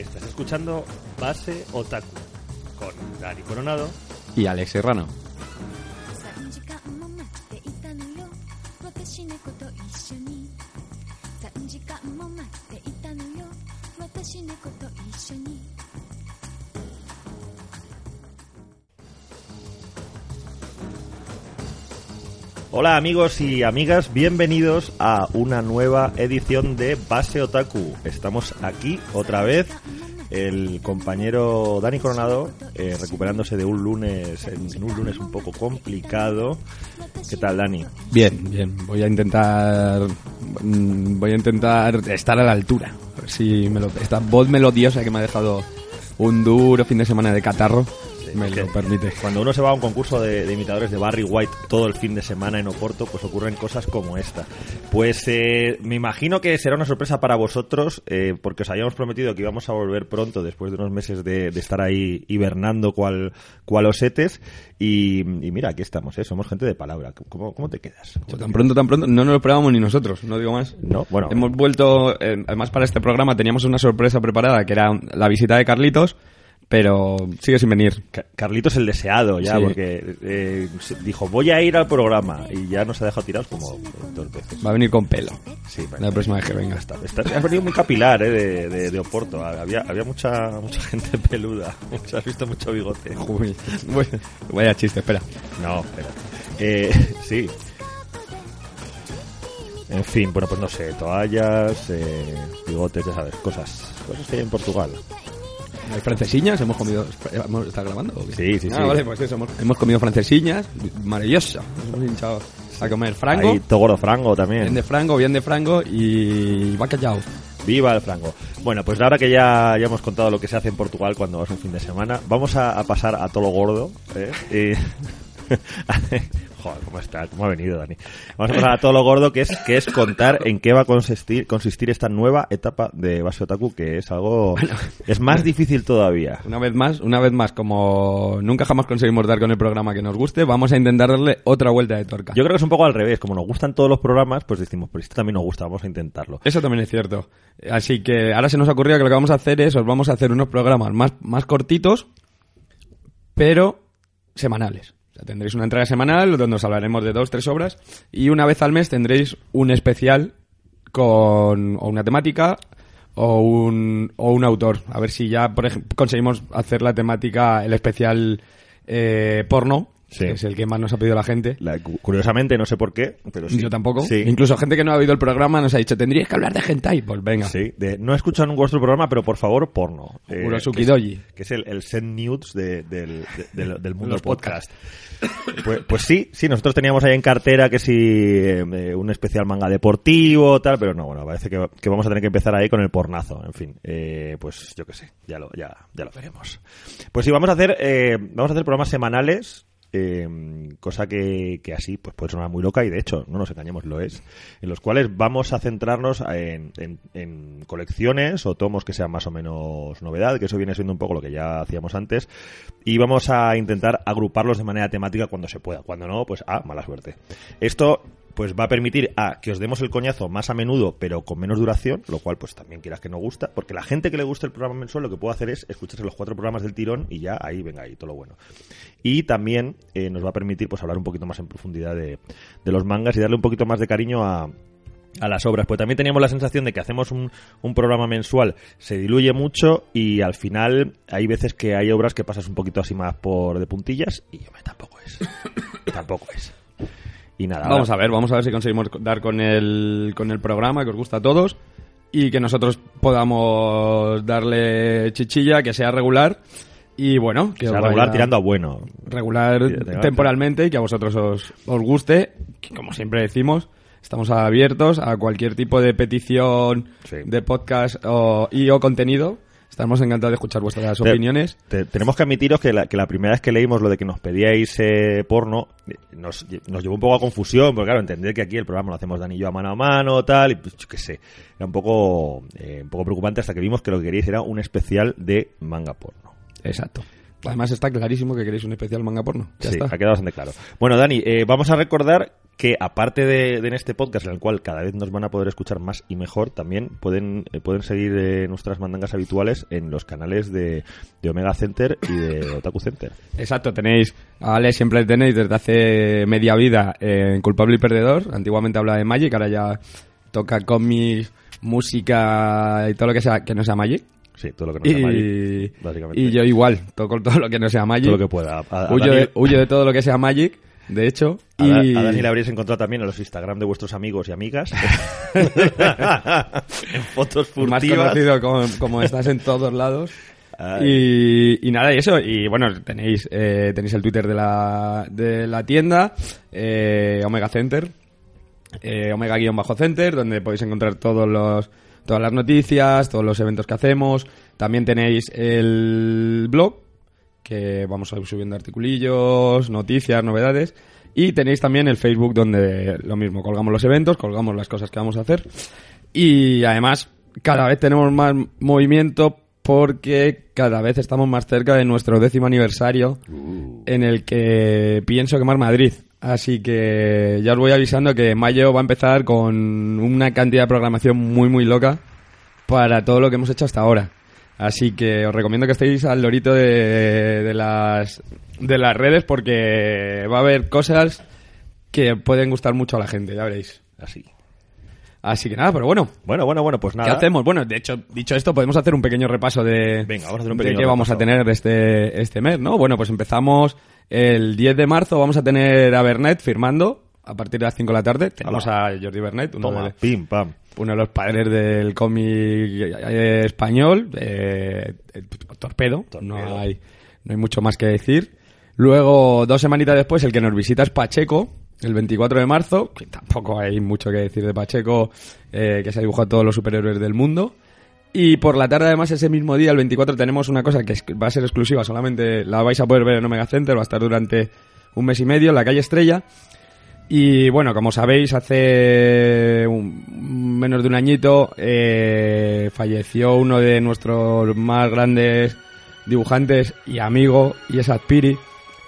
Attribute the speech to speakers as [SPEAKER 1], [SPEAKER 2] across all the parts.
[SPEAKER 1] Estás escuchando Base Otaku con Dani Coronado
[SPEAKER 2] y Alex Serrano.
[SPEAKER 1] Hola amigos y amigas, bienvenidos a una nueva edición de Base Otaku. Estamos aquí otra vez el compañero Dani Coronado, eh, recuperándose de un lunes, en, un lunes un poco complicado. ¿Qué tal, Dani?
[SPEAKER 2] Bien, bien. Voy a intentar. mm, Voy a intentar estar a la altura. Si me lo- esta voz melodiosa que me ha dejado un duro fin de semana de catarro me
[SPEAKER 1] Es que
[SPEAKER 2] lo permite.
[SPEAKER 1] Cuando uno se va a un concurso de, de imitadores de Barry White todo el fin de semana en Oporto, pues ocurren cosas como esta. Pues eh, me imagino que será una sorpresa para vosotros, eh, porque os habíamos prometido que íbamos a volver pronto, después de unos meses de, de estar ahí hibernando cual, cual osetes. Y, y mira, aquí estamos, ¿eh? somos gente de palabra. ¿Cómo, cómo te quedas? ¿Cómo
[SPEAKER 2] Tan pronto, tan pronto. No nos lo esperábamos ni nosotros, no digo más.
[SPEAKER 1] No, bueno.
[SPEAKER 2] Hemos vuelto. eh, además, para este programa teníamos una sorpresa preparada que era la visita de Carlitos, pero sigue sin venir.
[SPEAKER 1] Ca- Carlitos el deseado ya,
[SPEAKER 2] Sí.
[SPEAKER 1] porque eh, dijo voy a ir al programa y ya nos ha dejado tirados como dos veces.
[SPEAKER 2] Va a venir con pelo.
[SPEAKER 1] Sí,
[SPEAKER 2] La próxima vez que venga.
[SPEAKER 1] Está, está- has venido muy capilar eh, de, de, de Oporto. Había, había mucha mucha gente peluda. Has visto mucho bigote.
[SPEAKER 2] Uy, vaya chiste, espera.
[SPEAKER 1] No, espera. Eh, sí. En fin, bueno, pues no sé, toallas, eh, bigotes, ya sabes, cosas, cosas que hay en Portugal.
[SPEAKER 2] ¿Hay francesiñas? ¿Hemos comido... ¿Hemos- ¿Está grabando? o qué?
[SPEAKER 1] Sí, sí,
[SPEAKER 2] Ah,
[SPEAKER 1] sí.
[SPEAKER 2] vale, pues eso. Hemos, hemos comido francesiñas. Maravilloso. Hemos hinchado a comer frango.
[SPEAKER 1] Ahí, Togoro Frango también.
[SPEAKER 2] Bien de frango, bien de frango y bacallao.
[SPEAKER 1] Viva el frango. Bueno, pues ahora que ya, ya hemos contado lo que se hace en Portugal cuando vas un fin de semana, vamos a, a pasar a todo lo gordo. ¿eh? Y- Joder, ¿cómo está? ¿Cómo ha venido, Dani? Vamos a pasar a todo lo gordo, que es, que es contar en qué va a consistir, consistir esta nueva etapa de Base Otaku, que es algo... Es más difícil todavía.
[SPEAKER 2] Una vez más, una vez más, como nunca jamás conseguimos dar con el programa que nos guste, vamos a intentar darle otra vuelta de tuerca.
[SPEAKER 1] Yo creo que es un poco al revés. Como nos gustan todos los programas, pues decimos, pues esto también nos gusta, vamos a intentarlo.
[SPEAKER 2] Eso también es cierto. Así que ahora se nos ha ocurrido que lo que vamos a hacer es, os vamos a hacer unos programas más, más cortitos, pero semanales. Tendréis una entrega semanal donde os hablaremos de dos, tres obras y una vez al mes tendréis un especial con o una temática o un, o un autor. A ver si ya, por ejemplo, conseguimos hacer la temática, el especial eh, porno,
[SPEAKER 1] Sí.
[SPEAKER 2] que es el que más nos ha pedido la gente.
[SPEAKER 1] La- curiosamente, no sé por qué, pero sí.
[SPEAKER 2] Yo tampoco.
[SPEAKER 1] Sí.
[SPEAKER 2] Incluso gente que no ha oído el programa nos ha dicho, tendríais que hablar de hentai. Pues venga.
[SPEAKER 1] Sí, de, no he escuchado ningún vuestro programa, pero por favor, porno. Eh, que es-
[SPEAKER 2] Doji.
[SPEAKER 1] Que es el, el send nudes de- del, de- del- mundo
[SPEAKER 2] Los
[SPEAKER 1] podcast. Pues, pues sí, sí, nosotros teníamos ahí en cartera que si eh, un especial manga deportivo, tal, pero no, bueno, parece que, que vamos a tener que empezar ahí con el pornazo, en fin, eh, pues yo qué sé, ya lo, ya, ya lo veremos. Pues sí, vamos a hacer, eh, vamos a hacer programas semanales, eh, cosa que, así pues puede sonar muy loca y de hecho, no nos engañemos, lo es, en los cuales vamos a centrarnos en, en- en colecciones o tomos que sean más o menos novedad, que eso viene siendo un poco lo que ya hacíamos antes, y vamos a intentar agruparlos de manera temática cuando se pueda, cuando no, pues a mala suerte. Esto pues va a permitir a que os demos el coñazo más a menudo, pero con menos duración, lo cual pues también quieras que no gusta, porque la gente que le gusta el programa mensual lo que puede hacer es escucharse los cuatro programas del tirón y ya ahí venga ahí todo lo bueno. Y también eh, nos va a permitir pues hablar un poquito más en profundidad de, de los mangas y darle un poquito más de cariño a, a las obras. Pues también teníamos la sensación de que hacemos un, un programa mensual, se diluye mucho y al final hay veces que hay obras que pasas un poquito así más por de puntillas y hombre, tampoco es. tampoco es. Y nada,
[SPEAKER 2] Vamos
[SPEAKER 1] ahora-
[SPEAKER 2] a ver, vamos a ver si conseguimos dar con el, con el programa que os gusta a todos y que nosotros podamos darle chichilla, que sea regular y bueno, que
[SPEAKER 1] o sea, regular tirando a bueno.
[SPEAKER 2] regular temporalmente y que a vosotros os, os guste, que como siempre decimos, estamos abiertos a cualquier tipo de petición
[SPEAKER 1] Sí.
[SPEAKER 2] de podcast o, y o contenido. Estamos encantados de escuchar vuestras opiniones.
[SPEAKER 1] te- tenemos que admitiros que la, que la primera vez que leímos lo de que nos pedíais eh, porno, nos, nos llevó un poco a confusión, porque claro, entender que aquí el programa lo hacemos Dani y yo a mano a mano, tal, y pues yo qué sé, era un poco, eh, un poco preocupante hasta que vimos que lo que queríais era un especial de manga porno.
[SPEAKER 2] Exacto. Además está clarísimo que queréis un especial manga porno. Ya
[SPEAKER 1] sí,
[SPEAKER 2] está.
[SPEAKER 1] ha quedado bastante claro. Bueno, Dani, eh, vamos a recordar que aparte de, de en este podcast en el cual cada vez nos van a poder escuchar más y mejor, también pueden, eh, pueden seguir eh, nuestras mandangas habituales en los canales de, de Omega Center y de Otaku Center.
[SPEAKER 2] Exacto, tenéis, a Ale siempre tenéis desde hace media vida en Culpable y Perdedor. Antiguamente hablaba de Magic, ahora ya toca cómics, música y todo lo que sea que no sea Magic.
[SPEAKER 1] Sí, todo lo que no sea
[SPEAKER 2] Y,
[SPEAKER 1] Magic, básicamente.
[SPEAKER 2] y yo igual, toco todo lo que no sea Magic.
[SPEAKER 1] todo lo que pueda. A, a
[SPEAKER 2] huyo, de, huyo de todo lo que sea Magic, de hecho.
[SPEAKER 1] a
[SPEAKER 2] y...
[SPEAKER 1] a Dani le habréis encontrado también en los Instagram de vuestros amigos y amigas. en fotos
[SPEAKER 2] más
[SPEAKER 1] furtivas.
[SPEAKER 2] conocido como, como estás en todos lados. Y nada, y eso. Y bueno, tenéis eh, tenéis el Twitter de la, de la tienda, eh, Omega Center, eh, Omega-Center, donde podéis encontrar todos los, todas las noticias, todos los eventos que hacemos. También tenéis el blog, que vamos a ir subiendo articulillos, noticias, novedades. Y tenéis también el Facebook, donde lo mismo, colgamos los eventos, colgamos las cosas que vamos a hacer. Y además, cada vez tenemos más movimiento porque cada vez estamos más cerca de nuestro décimo aniversario en el que pienso quemar Madrid. Así que ya os voy avisando que mayo va a empezar con una cantidad de programación muy muy loca para todo lo que hemos hecho hasta ahora. Así que os recomiendo que estéis al lorito de, de las de las redes porque va a haber cosas que pueden gustar mucho a la gente, ya veréis.
[SPEAKER 1] Así.
[SPEAKER 2] Así que nada, pero bueno,
[SPEAKER 1] Bueno, bueno, bueno, pues nada.
[SPEAKER 2] ¿Qué hacemos? Bueno, de hecho, dicho esto, podemos hacer un pequeño repaso de,
[SPEAKER 1] Venga, vamos a hacer un
[SPEAKER 2] de
[SPEAKER 1] pequeño
[SPEAKER 2] qué vamos a
[SPEAKER 1] repaso.
[SPEAKER 2] tener este, este mes, ¿no? Bueno, pues empezamos el 10 de marzo, vamos a tener a Bernet firmando a partir de las 5 de la tarde. Tenemos a Jordi Bernet, uno,
[SPEAKER 1] Toma,
[SPEAKER 2] de,
[SPEAKER 1] pim, pam.
[SPEAKER 2] uno de los padres del cómic eh, español, eh, eh, Torpedo,
[SPEAKER 1] Torpedo.
[SPEAKER 2] No, hay, no hay mucho más que decir. Luego, dos semanitas después, el que nos visita es Pacheco, el 24 de marzo, que tampoco hay mucho que decir de Pacheco, eh, que se ha dibujado todos los superhéroes del mundo. Y por la tarde, además, ese mismo día, el 24, tenemos una cosa que va a ser exclusiva, solamente la vais a poder ver en Omega Center, va a estar durante un mes y medio en la calle Estrella. Y bueno, como sabéis, hace menos de un añito eh, falleció uno de nuestros más grandes dibujantes y amigo, y es Adpiri.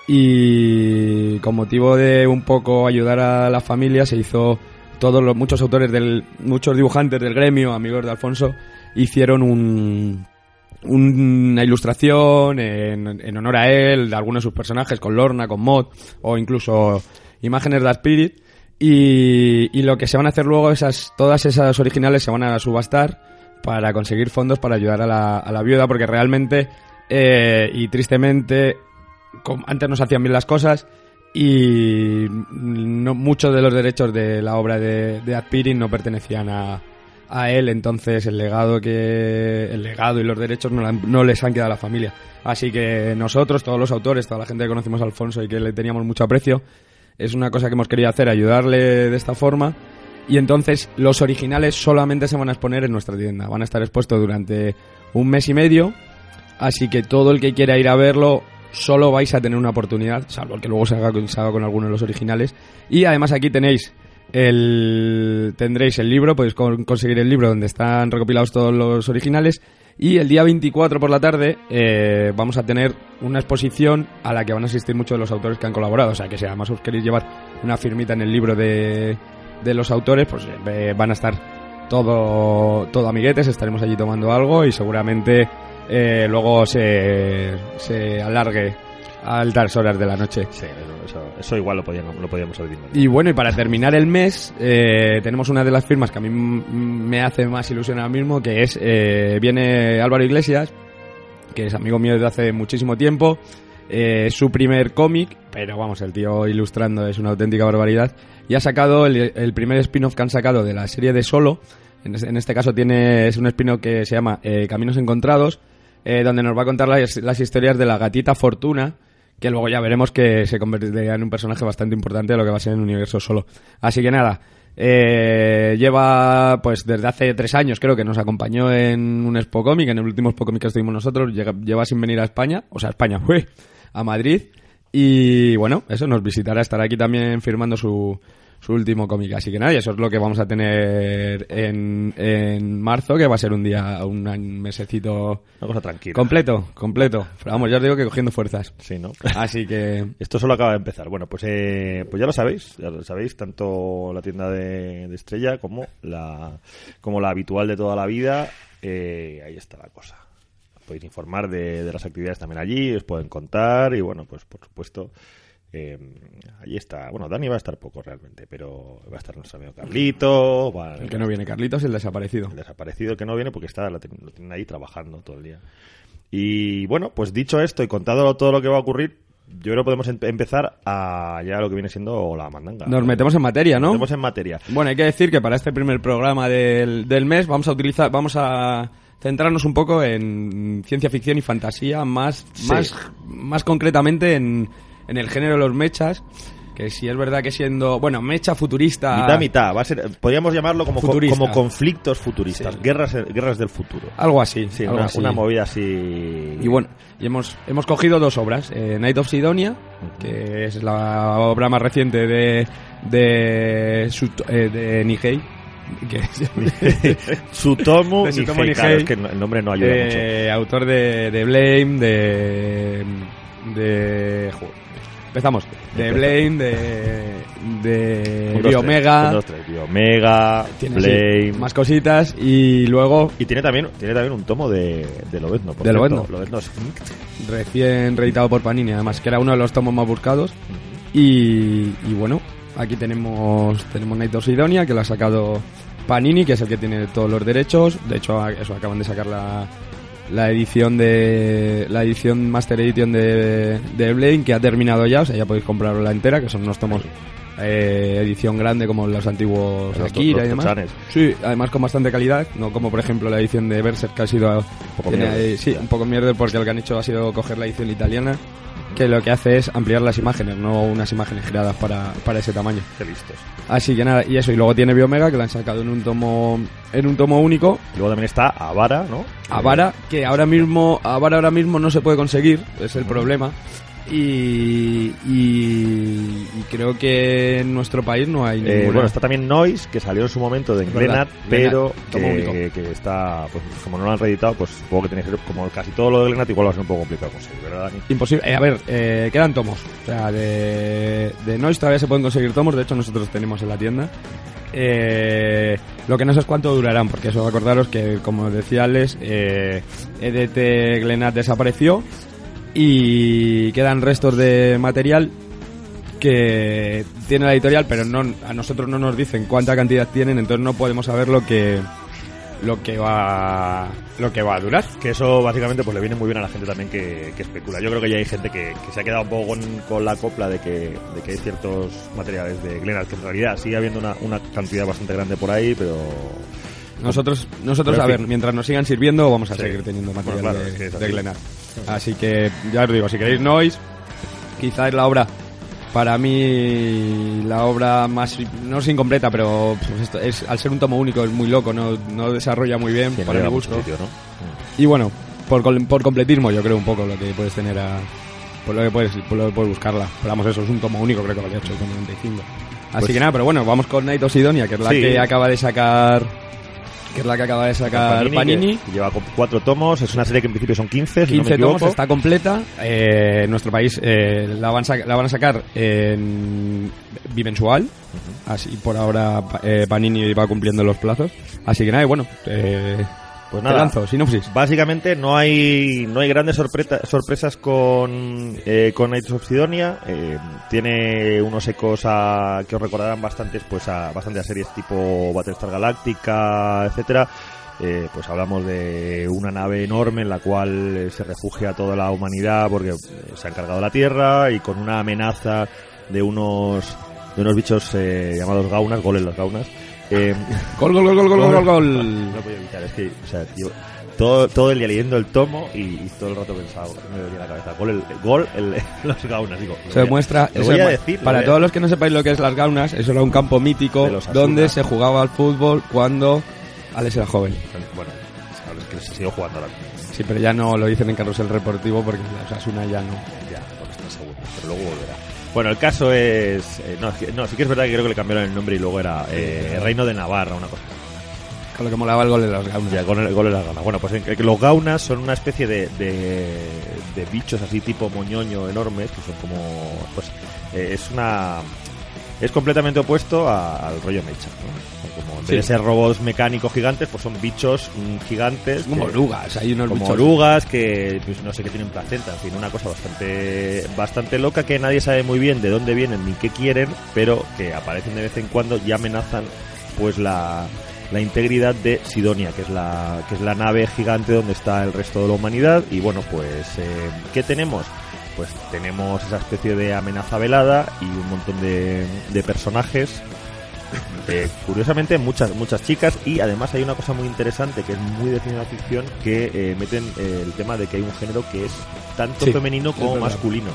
[SPEAKER 2] Y con motivo de un poco ayudar a la familia, se hizo todos los muchos autores del muchos dibujantes del gremio, amigos de Alfonso, hicieron un una ilustración en, honor a él, de algunos de sus personajes, con Lorna, con Mod, o incluso imágenes de Spirit. Y, y lo que se van a hacer luego, esas, todas esas originales se van a subastar para conseguir fondos para ayudar a la, a la viuda, porque realmente eh, y tristemente antes no se hacían bien las cosas y no, muchos de los derechos de la obra de, de Adpirin no pertenecían a, a él, entonces el legado que el legado y los derechos no, la- no les han quedado a la familia. Así que nosotros, todos los autores, toda la gente que conocimos a Alfonso y que le teníamos mucho aprecio, es una cosa que hemos querido hacer, ayudarle de esta forma. Y entonces los originales solamente se van a exponer en nuestra tienda. Van a estar expuestos durante un mes y medio. Así que todo el que quiera ir a verlo, solo vais a tener una oportunidad, salvo que luego se haga, con- alguno de los originales. Y además aquí tenéis el tendréis el libro, podéis con- conseguir el libro donde están recopilados todos los originales. Y el día 24 por la tarde eh, vamos a tener una exposición a la que van a asistir muchos de los autores que han colaborado. O sea que si además os queréis llevar una firmita en el libro de, de los autores, pues eh, van a estar todo, todo amiguetes, estaremos allí tomando algo y seguramente eh, luego se, se alargue a altas horas de la noche.
[SPEAKER 1] Sí, eso, igual lo podíamos, lo podíamos dicho.
[SPEAKER 2] Y bueno, y para terminar el mes, eh, tenemos una de las firmas que a mí me hace más ilusión ahora mismo, que es, eh, viene Álvaro Iglesias, que es amigo mío desde hace muchísimo tiempo, eh, su primer cómic, pero vamos, el tío ilustrando es una auténtica barbaridad, y ha sacado el, el primer spin-off que han sacado de la serie de Solo, en este, en este caso tiene, es un spin-off que se llama Caminos Encontrados, eh, donde nos va a contar las, las historias de la gatita Fortuna, que luego ya veremos que se convertirá en un personaje bastante importante de lo que va a ser en el universo solo. Así que nada, eh, lleva pues desde hace tres años creo que nos acompañó en un Expo Comic, en el último Expo Comic que estuvimos nosotros, lleva sin venir a España, o sea, España, fue a Madrid, y bueno, eso nos visitará, estará aquí también firmando su, su último cómic. Así que nada, y eso es lo que vamos a tener en, en marzo, que va a ser un día, un, mesecito
[SPEAKER 1] Una cosa tranquila.
[SPEAKER 2] completo, completo. Pero vamos, ya os digo que cogiendo fuerzas.
[SPEAKER 1] Sí, ¿no?
[SPEAKER 2] Así que
[SPEAKER 1] Esto solo acaba de empezar. Bueno, pues, eh, pues ya lo sabéis, ya lo sabéis, tanto la tienda de, de Estrella como la, como la habitual de toda la vida. eh, ahí está la cosa. Podéis informar de, de las actividades también allí, os pueden contar y bueno, pues por supuesto. Eh, allí está, bueno, Dani va a estar poco realmente, pero va a estar nuestro amigo Carlito, va-
[SPEAKER 2] el que no viene Carlitos, el desaparecido.
[SPEAKER 1] el desaparecido que no viene porque está lo tienen ahí trabajando todo el día. Y bueno, pues dicho esto y contado todo lo que va a ocurrir, yo creo que podemos em- empezar a ya lo que viene siendo la mandanga.
[SPEAKER 2] Nos metemos en materia,
[SPEAKER 1] Nos
[SPEAKER 2] ¿no?
[SPEAKER 1] metemos en materia.
[SPEAKER 2] Bueno, hay que decir que para este primer programa del, del mes vamos a utilizar, vamos a centrarnos un poco en ciencia ficción y fantasía, más,
[SPEAKER 1] Sí.
[SPEAKER 2] más, más concretamente en, en el género de los mechas, que si es verdad que siendo, bueno, mecha futurista,
[SPEAKER 1] Mitad, mitad. Va a ser, podríamos llamarlo como, co- como conflictos futuristas,
[SPEAKER 2] Sí.
[SPEAKER 1] guerras, guerras del futuro.
[SPEAKER 2] algo así,
[SPEAKER 1] Sí,
[SPEAKER 2] algo
[SPEAKER 1] una,
[SPEAKER 2] así.
[SPEAKER 1] una movida así.
[SPEAKER 2] Y bueno, y hemos, hemos cogido dos obras. eh, Night of Sidonia, que es la obra más reciente de, de, Sut- eh, de Nihei. De Tsutomu
[SPEAKER 1] Nihei, claro, es que el nombre no ayuda mucho.
[SPEAKER 2] autor de, de Blame, de. De. joder, Empezamos. De. Blame, de. de.
[SPEAKER 1] Un, dos.
[SPEAKER 2] Biomega.
[SPEAKER 1] Un, dos, tres. Biomega,
[SPEAKER 2] tiene más cositas. Y luego,
[SPEAKER 1] Y tiene también, tiene también un tomo de, de Lobezno. por
[SPEAKER 2] De. Lobezno.
[SPEAKER 1] Lobezno es-
[SPEAKER 2] recién reeditado por Panini, además, que era uno de los tomos más buscados. Y, y bueno, aquí tenemos tenemos Night of Sidonia, que lo ha sacado Panini, que es el que tiene todos los derechos. De hecho, eso acaban de sacar la, la edición de la edición Master Edition de, de Blade, que ha terminado ya, o sea, ya podéis comprarla entera, que son unos tomos eh, edición grande como los antiguos
[SPEAKER 1] Los-
[SPEAKER 2] Akira
[SPEAKER 1] los
[SPEAKER 2] y demás. Sí, además con bastante calidad, no como por ejemplo la edición de Berserk que ha sido
[SPEAKER 1] poco
[SPEAKER 2] tiene sí, un poco mierda porque lo que han hecho ha sido coger la edición italiana que lo que hace es ampliar las imágenes, no unas imágenes giradas para, para ese tamaño.
[SPEAKER 1] Qué listos.
[SPEAKER 2] Así que nada, y eso, y luego tiene Biomega que la han sacado en un tomo en un tomo único.
[SPEAKER 1] Y luego también está Avara, ¿no?
[SPEAKER 2] Avara, que ahora mismo, Avara ahora mismo no se puede conseguir, es el problema. Y, y, y creo que en nuestro país no hay
[SPEAKER 1] Eh, bueno, está también Noise, que salió en su momento de Glenat, pero
[SPEAKER 2] Glenat,
[SPEAKER 1] que, que está, pues como no lo han reeditado, pues supongo que tiene que ser, como casi todo lo de Glenat, igual va a ser un poco complicado conseguir, ¿verdad, Dani?
[SPEAKER 2] Imposible. Eh, a ver, eh, quedan tomos. O sea, de, de Noise todavía se pueden conseguir tomos. De hecho, nosotros tenemos en la tienda. Eh, lo que no sé es cuánto durarán, porque eso acordaros que, como decía Alex, eh, EDT Glenat desapareció y quedan restos de material que tiene la editorial, pero no a nosotros no nos dicen cuánta cantidad tienen, entonces no podemos saber lo que lo que va lo que va a durar.
[SPEAKER 1] Que eso básicamente pues le viene muy bien a la gente también que, especula. Yo creo que ya hay gente que, se ha quedado un poco con, la copla de que, de que hay ciertos materiales de Glenat, que en realidad sigue habiendo una, una cantidad bastante grande por ahí, pero...
[SPEAKER 2] Nosotros, nosotros
[SPEAKER 1] Pero,
[SPEAKER 2] a ver, mientras nos sigan sirviendo, vamos a
[SPEAKER 1] Sí.
[SPEAKER 2] seguir teniendo material
[SPEAKER 1] Bueno, claro,
[SPEAKER 2] de,
[SPEAKER 1] es que es
[SPEAKER 2] de
[SPEAKER 1] así.
[SPEAKER 2] Que, ya os digo, si queréis Noise, quizá es la obra, para mí, la obra más, no es incompleta, pero pues, esto es, al ser un tomo único es muy loco, no, no desarrolla muy bien,
[SPEAKER 1] no
[SPEAKER 2] para mi
[SPEAKER 1] mucho
[SPEAKER 2] gusto.
[SPEAKER 1] sitio, ¿no?
[SPEAKER 2] Y bueno, por, por completismo yo creo un poco lo que puedes tener a... Por lo que puedes, por lo que puedes buscarla. Pero vamos, eso es un tomo único, creo que vale 8,95. Así
[SPEAKER 1] Pues-
[SPEAKER 2] que nada, pero bueno, vamos con Night of Sidonia, que es la
[SPEAKER 1] Sí.
[SPEAKER 2] que acaba de sacar... Que es la que acaba de sacar Panini.
[SPEAKER 1] lleva cuatro tomos, es una serie que en principio son 15, si no me
[SPEAKER 2] 15 tomos, está completa. Eh, en nuestro país eh, la, van la van a sacar en bimensual. Así por ahora eh, Panini va cumpliendo los plazos. Así que nada, y bueno, eh,
[SPEAKER 1] Pues
[SPEAKER 2] te
[SPEAKER 1] nada,
[SPEAKER 2] lanzo, sinopsis.
[SPEAKER 1] Básicamente no hay no hay grandes sorpresas con eh, con Knights of Sidonia. Eh, tiene unos ecos a, que os recordarán bastantes pues a bastante a series tipo Battlestar Galactica, etcétera. Eh, pues hablamos de una nave enorme en la cual se refugia toda la humanidad porque eh, se ha encargado la Tierra y con una amenaza de unos de unos bichos llamados gaunas, goles las gaunas. Eh,
[SPEAKER 2] Gol, gol, gol, gol, gol, gol,
[SPEAKER 1] no
[SPEAKER 2] gol.
[SPEAKER 1] lo podía evitar, es que, o sea, yo todo, todo el día leyendo el tomo y, y todo el rato pensaba, me dolía la cabeza. Gol, el, gol, el, los gaunas, digo.
[SPEAKER 2] Se
[SPEAKER 1] voy a-
[SPEAKER 2] demuestra,
[SPEAKER 1] Lo voy a
[SPEAKER 2] es-
[SPEAKER 1] decir. lo
[SPEAKER 2] para
[SPEAKER 1] voy a-
[SPEAKER 2] todos los que no sepáis lo que es las gaunas, eso era un campo mítico
[SPEAKER 1] De los Asuna.
[SPEAKER 2] donde se jugaba al fútbol cuando Alex era joven.
[SPEAKER 1] Bueno, sabes que se sigo jugando ahora.
[SPEAKER 2] Sí, pero ya no lo dicen en Carrusel Deportivo porque la Osasuna ya no.
[SPEAKER 1] Ya, porque está segundo, pero luego volverá. Bueno, el caso es... eh, no, no, sí que es verdad que creo que le cambiaron el nombre y luego era eh, Reino de Navarra, una cosa.
[SPEAKER 2] Con lo que molaba el gol de los gaunas.
[SPEAKER 1] Ya, con el gol de las ganas. Bueno, pues en- los gaunas son una especie de, de, de bichos así tipo moñoño enormes, que son como... Pues eh, es una... Es completamente opuesto a- al rollo mecha. ¿no? Como en
[SPEAKER 2] Sí.
[SPEAKER 1] vez de ser robots mecánicos gigantes, pues son bichos mm, gigantes.
[SPEAKER 2] Como
[SPEAKER 1] que-
[SPEAKER 2] orugas, hay unos
[SPEAKER 1] como
[SPEAKER 2] bichos-
[SPEAKER 1] orugas que pues, no sé qué tienen placenta, en fin, una cosa bastante bastante loca que nadie sabe muy bien de dónde vienen ni qué quieren, pero que aparecen de vez en cuando y amenazan pues la, la integridad de Sidonia, que es la que es la nave gigante donde está el resto de la humanidad y bueno, pues eh, ¿qué tenemos? Pues tenemos esa especie de amenaza velada y un montón de, de personajes eh, curiosamente muchas muchas chicas y además hay una cosa muy interesante que es muy de ciencia ficción que eh, meten eh, el tema de que hay un género que es tanto
[SPEAKER 2] Sí,
[SPEAKER 1] femenino como masculino.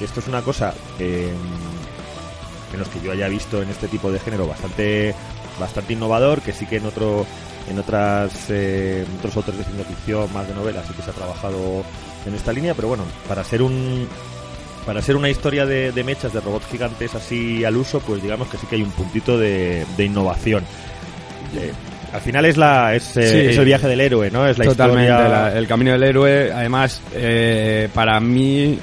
[SPEAKER 1] Esto es una cosa en los que yo haya visto en este tipo de género bastante bastante innovador que sí que en otro en otras en otros autores de ciencia ficción más de novelas sí que se ha trabajado en esta línea pero bueno para ser un para ser una historia de, de mechas, de robots gigantes así al uso, pues digamos que sí que hay un puntito de, de innovación. Eh, al final es la es, eh,
[SPEAKER 2] Sí.
[SPEAKER 1] es el viaje del héroe, ¿no? Es la
[SPEAKER 2] Totalmente,
[SPEAKER 1] historia...
[SPEAKER 2] la- el camino del héroe. Además, eh, para mí,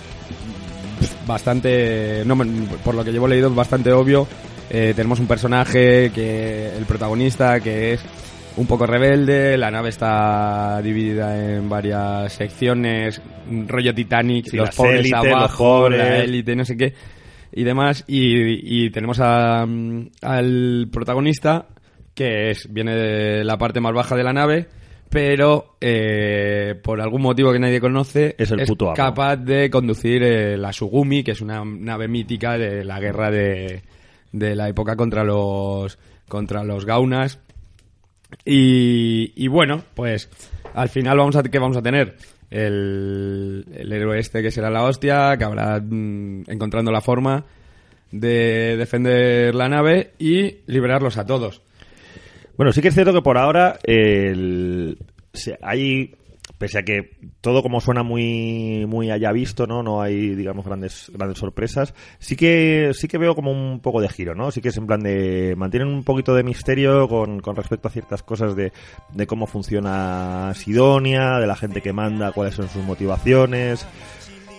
[SPEAKER 2] bastante, no, por lo que llevo leído, es bastante obvio. Eh, tenemos un personaje que, el protagonista, que es un poco rebelde. La nave está dividida en varias secciones, rollo Titanic,
[SPEAKER 1] Sí,
[SPEAKER 2] los pobres
[SPEAKER 1] élites, los
[SPEAKER 2] abajo, la élite, no sé qué. Y demás, y, y tenemos a, mm, al protagonista que es viene de la parte más baja de la nave, pero eh, por algún motivo que nadie conoce
[SPEAKER 1] Es el puto
[SPEAKER 2] capaz de conducir eh, la Sugumi, que es una nave mítica de la guerra de, de la época contra los contra los Gaunas. Y, y bueno, pues al final vamos a ¿qué vamos a tener? El, el héroe este que será la hostia, que habrá mm, encontrando la forma de defender la nave y liberarlos a todos.
[SPEAKER 1] Bueno, sí que es cierto que por ahora el, hay, pese a que todo como suena muy muy haya visto, ¿no? No hay, digamos, grandes grandes sorpresas. Sí que sí que veo como un poco de giro, ¿no? Sí que es en plan de mantienen un poquito de misterio con, con respecto a ciertas cosas de, de cómo funciona Sidonia, de la gente que manda, cuáles son sus motivaciones.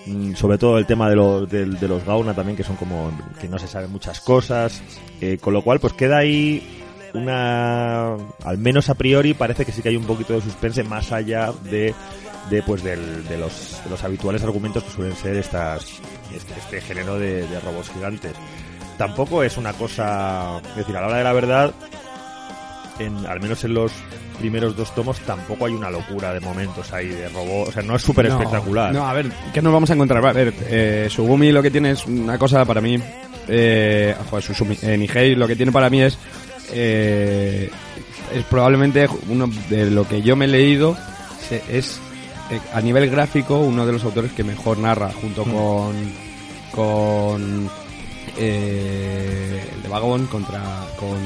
[SPEAKER 1] Mm, sobre todo el tema de los, de, de los Gauna también, que son como que no se saben muchas cosas, eh, con lo cual pues queda ahí una, al menos a priori parece que sí que hay un poquito de suspense más allá de, de pues del- de, los, de los habituales argumentos que suelen ser estas, este, este género de, de robots gigantes. Tampoco es una cosa, es decir, a la hora de la verdad, en, al menos en los primeros dos tomos tampoco hay una locura de momentos ahí de robots, o sea, no es súper
[SPEAKER 2] No,
[SPEAKER 1] espectacular.
[SPEAKER 2] No, a ver, ¿qué nos vamos a encontrar? A ver, eh, Sugumi lo que tiene es una cosa para mí. Eh, joder, Susumi, eh, Nihei lo que tiene para mí es. Eh, es probablemente uno de lo que yo me he leído. se- es eh, a nivel gráfico uno de los autores que mejor narra, junto
[SPEAKER 1] Mm.
[SPEAKER 2] con. con. eh, el de Vagabond contra. con.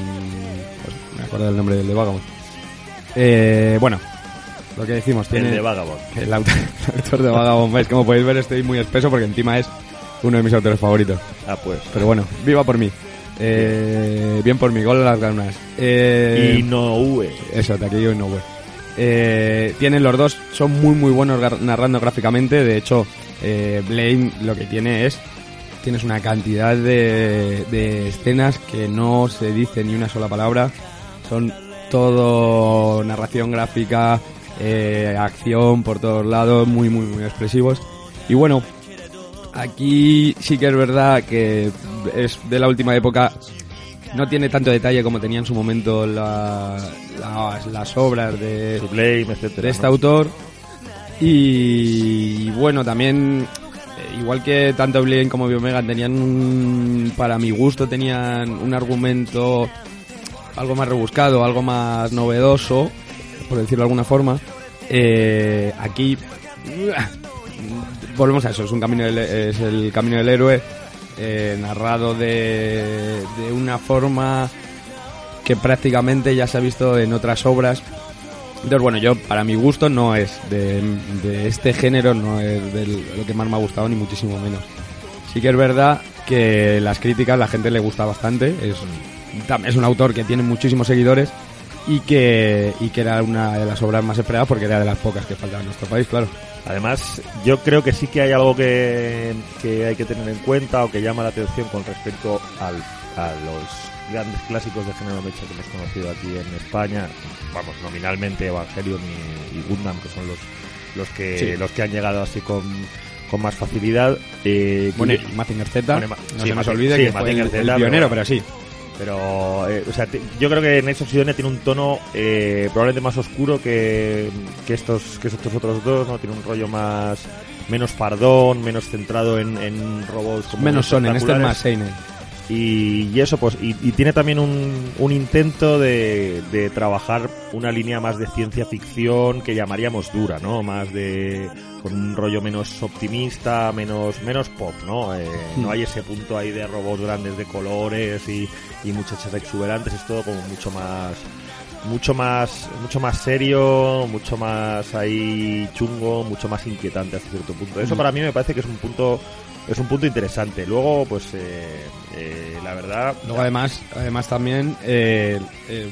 [SPEAKER 2] pues, me acuerdo del nombre del de Vagabond. Eh, bueno, lo que decimos, tiene.
[SPEAKER 1] El de Vagabond.
[SPEAKER 2] El autor, el autor de Vagabond Boys, como podéis ver, estoy muy espeso porque encima es uno de mis autores favoritos.
[SPEAKER 1] Ah, pues.
[SPEAKER 2] Pero bueno, viva por mí. Eh, bien por mí, gol a las ganas. Eh,
[SPEAKER 1] Y no hue.
[SPEAKER 2] Eso, y Nowe. Eh, tienen los dos, son muy muy buenos narrando gráficamente. De hecho, eh, Blaine lo que tiene es. Tienes una cantidad de, de escenas que no se dice ni una sola palabra. Son todo narración gráfica, eh, acción por todos lados, muy muy muy expresivos. Y bueno, aquí sí que es verdad que es de la última época no tiene tanto detalle como tenía en su momento la- las, las obras de,
[SPEAKER 1] Sublime, etcétera.
[SPEAKER 2] de este
[SPEAKER 1] ¿no?
[SPEAKER 2] autor. Y, bueno, también, eh, igual que tanto Blaine como Biomega tenían, un- para mi gusto, tenían un argumento algo más rebuscado, algo más novedoso, por decirlo de alguna forma. Eh, aquí volvemos a eso, es un camino del- es el camino del héroe eh, narrado de, de una forma que prácticamente ya se ha visto en otras obras. Entonces, bueno, yo, para mi gusto, no es de, de este género, no es de lo que más me ha gustado, ni muchísimo menos. Sí que es verdad que las críticas la gente le gusta bastante. Es, es un autor que tiene muchísimos seguidores y que, y que era una de las obras más esperadas porque era de las pocas que faltaban en nuestro país, claro.
[SPEAKER 1] Además, yo creo que sí que hay algo que, que hay que tener en cuenta o que llama la atención con respecto al, a los grandes clásicos de género mecha que hemos conocido aquí en España. Vamos, nominalmente Evangelion y, y Gundam, que son los, los, que,
[SPEAKER 2] Sí.
[SPEAKER 1] los que han llegado así con, con más facilidad. Eh,
[SPEAKER 2] Bueno,
[SPEAKER 1] que-
[SPEAKER 2] Mazinger Z,
[SPEAKER 1] Bueno,
[SPEAKER 2] no
[SPEAKER 1] sí,
[SPEAKER 2] se nos olvide
[SPEAKER 1] sí,
[SPEAKER 2] que fue el, el
[SPEAKER 1] Z,
[SPEAKER 2] pionero,
[SPEAKER 1] pero-
[SPEAKER 2] pero sí.
[SPEAKER 1] Pero, eh, o sea, te- yo creo que of Sidonia tiene un tono eh, probablemente más oscuro que, que estos que estos otros dos, ¿no? Tiene un rollo más menos fardón, menos centrado en, en robots como
[SPEAKER 2] Menos son, en este es más. Seinen.
[SPEAKER 1] Y, y eso, pues, y, y tiene también un, un intento de, de trabajar una línea más de ciencia ficción que llamaríamos dura, ¿no? Más de con un rollo menos optimista, menos menos pop, ¿no? Eh, No hay ese punto ahí de robots grandes de colores y, y muchachas exuberantes, es todo como mucho más mucho más mucho más serio, mucho más ahí chungo, mucho más inquietante hasta cierto punto. Eso
[SPEAKER 2] Mm.
[SPEAKER 1] para mí me parece que es un punto es un punto interesante. Luego, pues eh, eh, la verdad,
[SPEAKER 2] Luego además, además también, eh,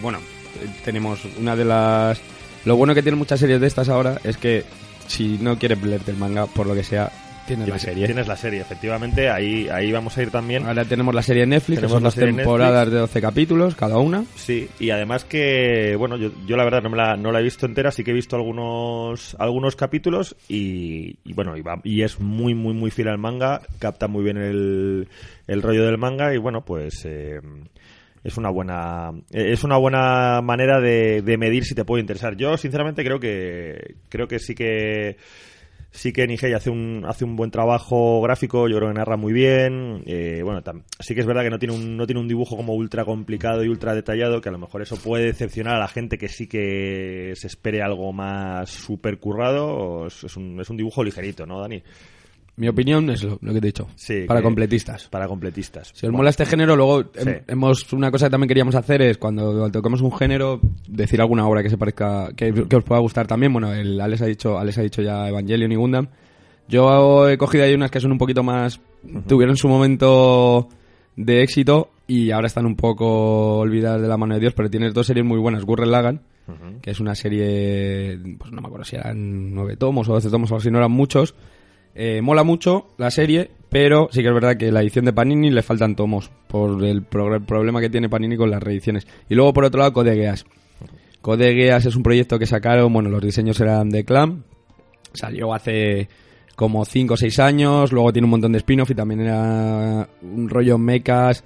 [SPEAKER 2] bueno, tenemos una de las... Lo bueno que tienen muchas series de estas ahora es que si no quieres leerte el manga, por lo que sea, tienes la serie.
[SPEAKER 1] tienes la serie, efectivamente, ahí ahí vamos a ir también.
[SPEAKER 2] Ahora tenemos la serie en Netflix, que
[SPEAKER 1] Tenemos
[SPEAKER 2] son
[SPEAKER 1] la
[SPEAKER 2] dos
[SPEAKER 1] serie en
[SPEAKER 2] temporadas de 12 capítulos cada una.
[SPEAKER 1] Sí, y además que, bueno, yo, yo la verdad no, me la, no la he visto entera, sí que he visto algunos algunos capítulos y, y bueno, y, va- y es muy, muy, muy fiel al manga, capta muy bien el, el rollo del manga y bueno, pues eh, es una buena es una buena manera de, de medir si te puede interesar. Yo, sinceramente, creo que creo que sí que sí que Nihei hace un hace un buen trabajo gráfico yo creo que narra muy bien eh, bueno sí que es verdad que no tiene un no tiene un dibujo como ultra complicado y ultra detallado que a lo mejor eso puede decepcionar a la gente que sí que se espere algo más super currado es, es un, es un dibujo ligerito no Dani
[SPEAKER 2] Mi opinión es lo, lo que te he dicho.
[SPEAKER 1] Sí,
[SPEAKER 2] para
[SPEAKER 1] que-
[SPEAKER 2] completistas.
[SPEAKER 1] para completistas
[SPEAKER 2] Si os mola este género, luego hem-
[SPEAKER 1] Sí.
[SPEAKER 2] hemos una cosa que también queríamos hacer es cuando tocamos un género decir alguna obra que se parezca que, que os pueda gustar también. Bueno, el Alex ha dicho Alex ha dicho ya Evangelion y Gundam. Yo he cogido ahí unas que son un poquito más tuvieron su momento de éxito y ahora están un poco olvidadas de la mano de Dios, pero tienes dos series muy buenas, Gurren Lagann, que es una serie pues no me acuerdo si eran nueve tomos o doce tomos o así, no eran muchos. Eh, mola mucho la serie, pero sí que es verdad que la edición de Panini le faltan tomos por el problema que tiene Panini con las reediciones. Y luego, por otro lado, Code Geass. Code es un proyecto que sacaron, bueno, los diseños eran de Clam, salió hace como 5 o 6 años, luego tiene un montón de spin-off y también era un rollo mechas,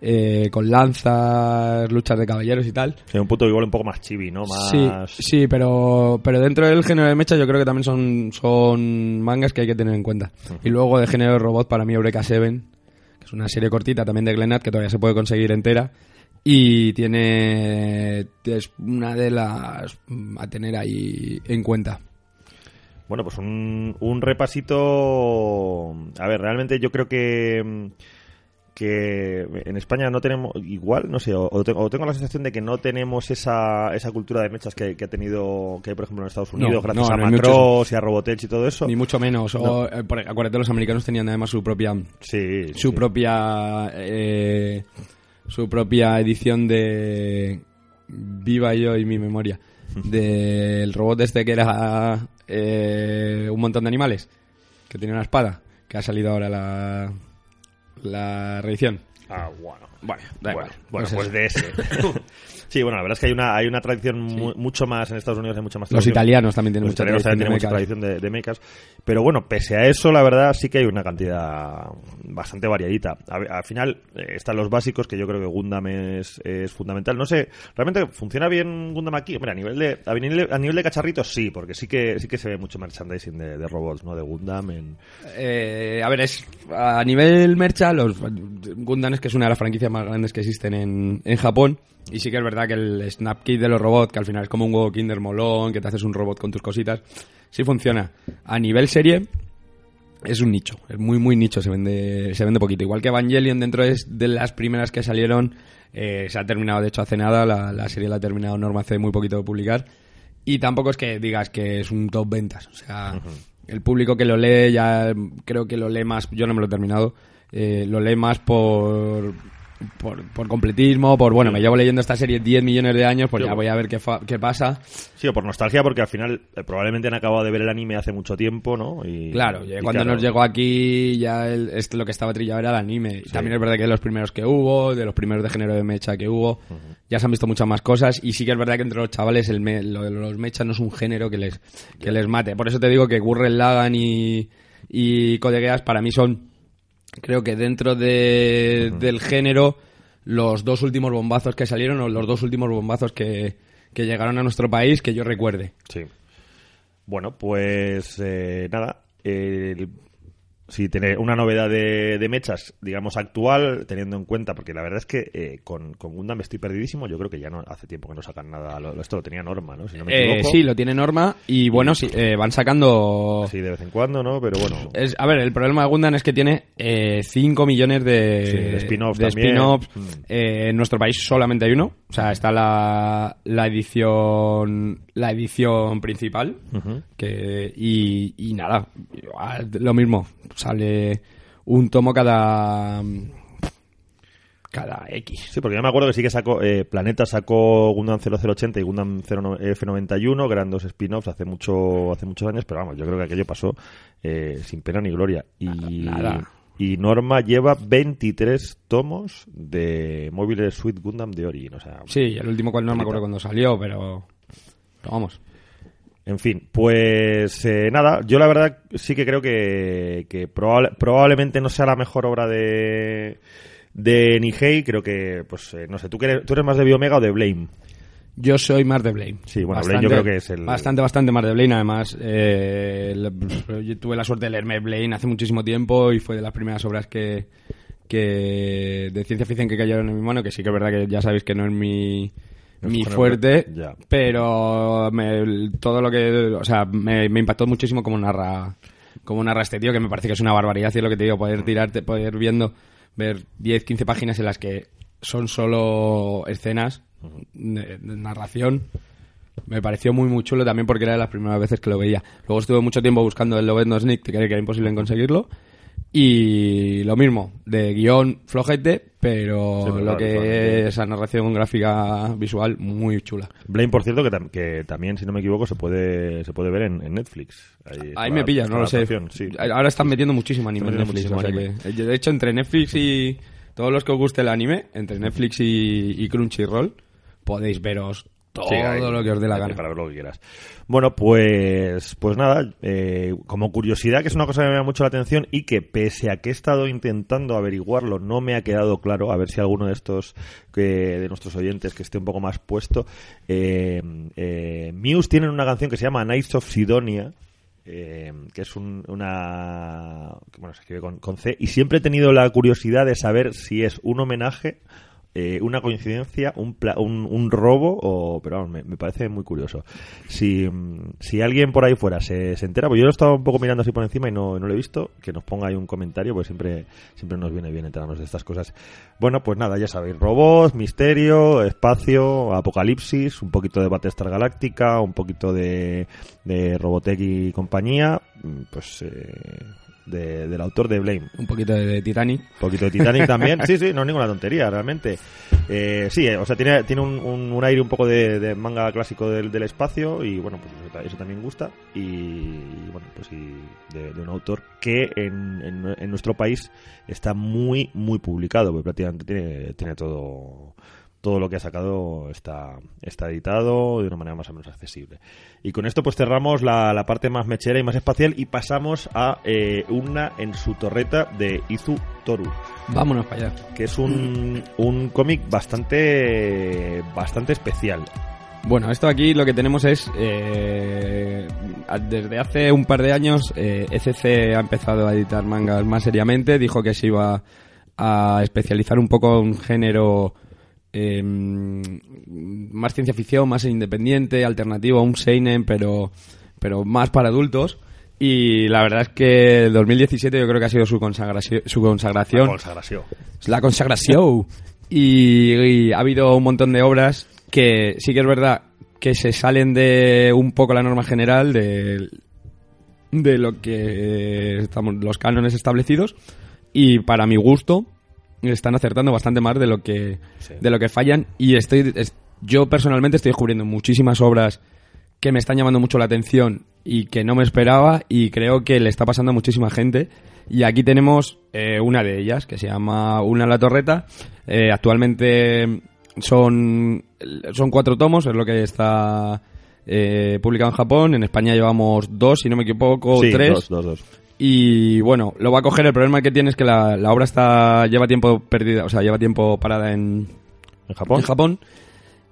[SPEAKER 2] eh, con lanzas, luchas de caballeros y tal.
[SPEAKER 1] Sí, un punto igual un poco más chibi no más
[SPEAKER 2] Sí, sí, pero, pero dentro del género de mecha yo creo que también son, son mangas que hay que tener en cuenta. Y luego de género de robot, para mí Eureka 7, que es una serie cortita también de Glenat, que todavía se puede conseguir entera. Y tiene es una de las a tener ahí en cuenta.
[SPEAKER 1] Bueno, pues un, un repasito. A ver, realmente yo creo que mm, que en España no tenemos igual, no sé, o, o tengo, o tengo la sensación de que no tenemos esa, esa cultura de mechas que, que ha tenido, que hay por ejemplo en Estados Unidos,
[SPEAKER 2] No,
[SPEAKER 1] gracias
[SPEAKER 2] no,
[SPEAKER 1] a
[SPEAKER 2] no
[SPEAKER 1] Macross y a Robotech y todo eso.
[SPEAKER 2] Ni mucho menos. O, eh, por- acuérdate, los americanos tenían además su propia
[SPEAKER 1] Sí,
[SPEAKER 2] su
[SPEAKER 1] sí.
[SPEAKER 2] propia eh, su propia edición de Viva yo y mi memoria del robot este que era eh, un montón de animales que tenía una espada que ha salido ahora la la reedición
[SPEAKER 1] Ah, bueno.
[SPEAKER 2] Bueno da
[SPEAKER 1] Bueno,
[SPEAKER 2] igual.
[SPEAKER 1] bueno,
[SPEAKER 2] Pues
[SPEAKER 1] pues
[SPEAKER 2] eso.
[SPEAKER 1] de ese. sí, bueno, la verdad es que hay una, hay una tradición mu- mucho más en Estados Unidos, hay mucha más
[SPEAKER 2] los
[SPEAKER 1] tradición.
[SPEAKER 2] italianos también tienen
[SPEAKER 1] Los
[SPEAKER 2] mucha
[SPEAKER 1] italianos
[SPEAKER 2] tradición
[SPEAKER 1] también
[SPEAKER 2] de
[SPEAKER 1] tienen mucha tradición de, de mechas. Pero bueno, pese a eso, la verdad sí que hay una cantidad bastante variadita. A ver, al final eh, están los básicos, que yo creo que Gundam es, es fundamental. No sé, ¿realmente funciona bien Gundam aquí? Hombre, a nivel de, a nivel de, a nivel de cacharritos sí, porque sí que, sí que se ve mucho merchandising de, de robots, ¿no? De Gundam en...
[SPEAKER 2] Eh, a ver, es a nivel mercha, los Gundam es que es una de las franquicias más grandes que existen en, en Japón. Y sí que es verdad que el Snap Kit de los robots, que al final es como un huevo Kinder molón, que te haces un robot con tus cositas, sí funciona. A nivel serie, es un nicho, es muy, muy nicho, se vende, se vende poquito. Igual que Evangelion, dentro de, de las primeras que salieron, eh, se ha terminado, de hecho, hace nada, la, la serie la ha terminado Norma hace muy poquito de publicar. Y tampoco es que digas que es un top ventas, o sea, el público que lo lee ya creo que lo lee más, yo no me lo he terminado, eh, lo lee más por, por, por completismo, por, bueno, me llevo leyendo esta serie 10 millones de años, pues
[SPEAKER 1] Sí.
[SPEAKER 2] ya voy a ver qué, fa- qué pasa.
[SPEAKER 1] Sí, o por nostalgia, porque al final eh, probablemente han acabado de ver el anime hace mucho tiempo, ¿no? Y,
[SPEAKER 2] Claro,
[SPEAKER 1] y
[SPEAKER 2] cuando
[SPEAKER 1] claro,
[SPEAKER 2] nos llegó aquí ya el- es lo que estaba trillado era el anime. También es verdad que de los primeros que hubo, de los primeros de género de mecha que hubo, ya se han visto muchas más cosas y sí que es verdad que entre los chavales el me- lo de los mechas no es un género que les, que les mate. Por eso te digo que Gurren Lagan y, y Code Geass para mí son, creo que dentro de, del género, los dos últimos bombazos que salieron o los dos últimos bombazos que, que llegaron a nuestro país que yo recuerde.
[SPEAKER 1] Sí. Bueno, pues eh, nada. el- sí, tener una novedad de, de mechas, digamos, actual, teniendo en cuenta, porque la verdad es que eh, con, con Gundam estoy perdidísimo. Yo creo que ya no hace tiempo que no sacan nada. Lo- esto lo tenía Norma, ¿no? Si no me
[SPEAKER 2] Eh,
[SPEAKER 1] equivoco.
[SPEAKER 2] sí, lo tiene Norma y bueno, sí, eh, van sacando...
[SPEAKER 1] Sí, de vez en cuando, ¿no? Pero bueno.
[SPEAKER 2] Es, a ver, el problema de Gundam es que tiene 5 millones de,
[SPEAKER 1] Sí, de spin-offs
[SPEAKER 2] de
[SPEAKER 1] también.
[SPEAKER 2] spin-offs.
[SPEAKER 1] Mm.
[SPEAKER 2] Eh, en nuestro país solamente hay uno. O sea, está la, la edición la edición principal. Que y, y nada, lo mismo. Sale un tomo cada... Cada X.
[SPEAKER 1] Sí, porque yo me acuerdo que sí que sacó eh, Planeta sacó Gundam 0080 y Gundam 0 F91, que eran dos spin-offs hace mucho hace muchos años, pero vamos, yo creo que aquello pasó eh, sin pena ni gloria. Y,
[SPEAKER 2] Nada.
[SPEAKER 1] y Norma lleva 23 tomos de Mobile Suite Gundam de Origin, o sea,
[SPEAKER 2] Sí, el último cual no me acuerdo cuándo salió, pero... pero vamos.
[SPEAKER 1] En fin, pues eh, nada, yo la verdad sí que creo que, que probable- probablemente no sea la mejor obra de, de Nihei, creo que, pues eh, no sé, ¿tú, eres, ¿tú eres más de Biomega o de Blame?
[SPEAKER 2] Yo soy más de Blame.
[SPEAKER 1] Sí, bueno, Blame yo creo que es el-
[SPEAKER 2] Bastante, bastante más de Blame, además. eh, el- yo tuve la suerte de leerme Blame hace muchísimo tiempo y fue de las primeras obras que, que de ciencia ficción que cayeron en mi mano, que sí que es verdad que ya sabéis que no es mi, mi fuerte, pero me- todo lo que... O sea, me, me impactó muchísimo como narra como narra este tío, que me parece que es una barbaridad, y es lo que te digo, poder tirarte, poder viendo, ver 10, 15 páginas en las que son solo escenas de, de narración. Me pareció muy muy chulo también porque era de las primeras veces que lo veía. Luego estuve mucho tiempo buscando el Lobet No Sneak, que era imposible en conseguirlo. Y lo mismo, de guion flojete, pero
[SPEAKER 1] Sí,
[SPEAKER 2] lo
[SPEAKER 1] claro,
[SPEAKER 2] que es esa narración gráfica visual muy chula.
[SPEAKER 1] Blame, por cierto, que, tam- que también, si no me equivoco, se puede se puede ver en, en Netflix. Ahí,
[SPEAKER 2] me
[SPEAKER 1] la-
[SPEAKER 2] pillas, no lo sé.
[SPEAKER 1] sí.
[SPEAKER 2] Ahora están metiendo muchísimo anime en Netflix.
[SPEAKER 1] metiendo
[SPEAKER 2] o sea
[SPEAKER 1] muchísimo
[SPEAKER 2] que- de hecho, entre Netflix y todos los que os guste el anime, entre Netflix y, y Crunchyroll, podéis veros todo
[SPEAKER 1] Sí,
[SPEAKER 2] lo que os dé la gana.
[SPEAKER 1] Para ver lo que quieras. Bueno, pues, pues nada, eh, como curiosidad, que es una cosa que me llama mucho la atención y que pese a que he estado intentando averiguarlo, no me ha quedado claro, a ver si alguno de estos, que, de nuestros oyentes que esté un poco más puesto, eh, eh, Muse tienen una canción que se llama Knights of Sidonia, eh, que es un- una que, bueno se escribe con, con C y siempre he tenido la curiosidad de saber si es un homenaje eh, una coincidencia un, pla- un, robo o pero vamos, me, me parece muy curioso. Si, mm, si alguien por ahí fuera se, se entera pues yo lo estaba un poco mirando así por encima y no, no lo he visto que nos ponga ahí un comentario pues siempre siempre nos viene bien enterarnos de estas cosas. Bueno pues nada ya sabéis robots misterio espacio apocalipsis un poquito de Battlestar Galáctica un poquito de, de Robotech y compañía mm, pues eh, de- del autor de Blame
[SPEAKER 2] Un poquito de, Titanic.
[SPEAKER 1] un poquito de Titanic también. Sí, sí, no es ninguna tontería, realmente. Eh, sí, eh, o sea, tiene, tiene un, un- un aire un poco de, de manga clásico del, del espacio y bueno, pues eso, eso también gusta. Y, y, bueno, pues y de, de un autor que en, en- en nuestro país está muy, muy publicado, porque prácticamente tiene, tiene todo todo lo que ha sacado está, está editado de una manera más o menos accesible. Y con esto pues cerramos la, la parte más mechera y más espacial y pasamos a eh, una en su torreta de Izu Toru,
[SPEAKER 2] Vámonos para allá.
[SPEAKER 1] que es un, un cómic bastante, bastante especial.
[SPEAKER 2] Bueno, esto aquí lo que tenemos es, eh, desde hace un par de años, eh, ECC ha empezado a editar mangas más seriamente, dijo que se iba a especializar un poco en un género eh, más ciencia ficción, más independiente, alternativo, un seinen, pero, pero más para adultos. Y la verdad es que el 2017 yo creo que ha sido su consagración. Su consagración
[SPEAKER 1] Consagración.
[SPEAKER 2] la consagración. Y, y ha habido un montón de obras que sí que es verdad que se salen de un poco la norma general de, de lo que estamos los cánones establecidos y para mi gusto están acertando bastante más de lo que
[SPEAKER 1] Sí.
[SPEAKER 2] de lo que fallan. Y estoy es- yo personalmente estoy descubriendo muchísimas obras que me están llamando mucho la atención y que no me esperaba y creo que le está pasando a muchísima gente. Y aquí tenemos eh, una de ellas que se llama Una la Torreta. Eh, actualmente son son cuatro tomos es lo que está eh, publicado en Japón. En España llevamos dos si no me equivoco
[SPEAKER 1] Sí,
[SPEAKER 2] tres.
[SPEAKER 1] dos, dos, dos.
[SPEAKER 2] Y bueno, lo va a coger. El problema que tiene es que la, la obra está lleva tiempo perdida, o sea, lleva tiempo parada en,
[SPEAKER 1] ¿En Japón?
[SPEAKER 2] en Japón.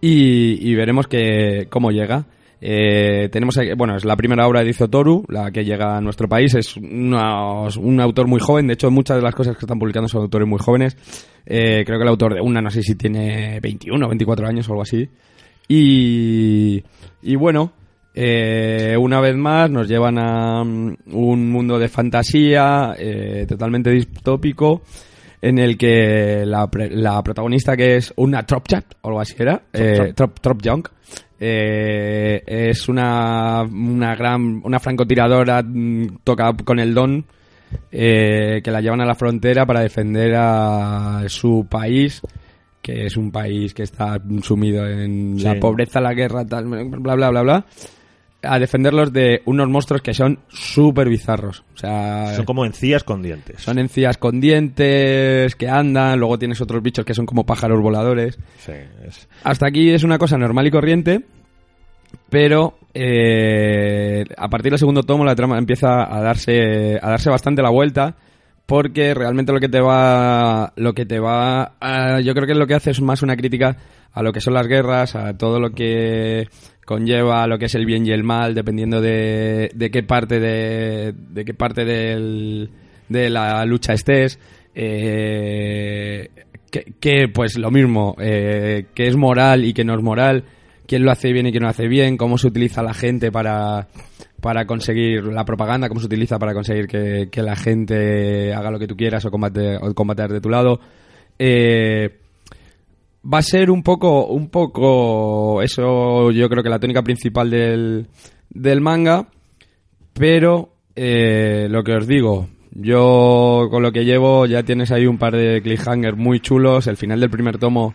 [SPEAKER 2] Y, y veremos que, cómo llega. Eh, tenemos, bueno, es la primera obra de Izo Toru, la que llega a nuestro país. Es una- un autor muy joven. De hecho, muchas de las cosas que están publicando son autores muy jóvenes. Eh, creo que el autor de una, no sé si tiene 21 o 24 años o algo así. Y, y bueno, eh, una vez más nos llevan a mm, un mundo de fantasía eh, totalmente distópico en el que la, pre- la protagonista que es una Trop Chat o algo así era, eh, Trop, Trop Junk, eh, es una, una gran, una francotiradora, mm, toca con el don, eh, que la llevan a la frontera para defender a su país, que es un país que está sumido en
[SPEAKER 1] Sí.
[SPEAKER 2] la pobreza, la guerra, tal, bla, bla, bla, bla, a defenderlos de unos monstruos que son súper bizarros. O sea,
[SPEAKER 1] Son como encías con dientes.
[SPEAKER 2] son encías con dientes que andan, luego tienes otros bichos que son como pájaros voladores.
[SPEAKER 1] Sí, es-
[SPEAKER 2] Hasta aquí es una cosa normal y corriente, pero eh, a partir del segundo tomo la trama empieza a darse a darse bastante la vuelta porque realmente lo que te va lo que te va a- yo creo que lo que hace es más una crítica a lo que son las guerras, a todo lo que conlleva lo que es el bien y el mal, dependiendo de, de qué parte de, de qué parte del, de la lucha estés. Eh, que, pues lo mismo, eh, que es moral y que no es moral, quién lo hace bien y quién no lo hace bien, cómo se utiliza la gente para, para conseguir la propaganda, cómo se utiliza para conseguir que, que la gente haga lo que tú quieras o combate, o combatir de tu lado. Eh, va a ser un poco, un poco, eso yo creo que la tónica principal del, del manga, pero eh, lo que os digo, yo con lo que llevo ya tienes ahí un par de cliffhangers muy chulos, el final del primer tomo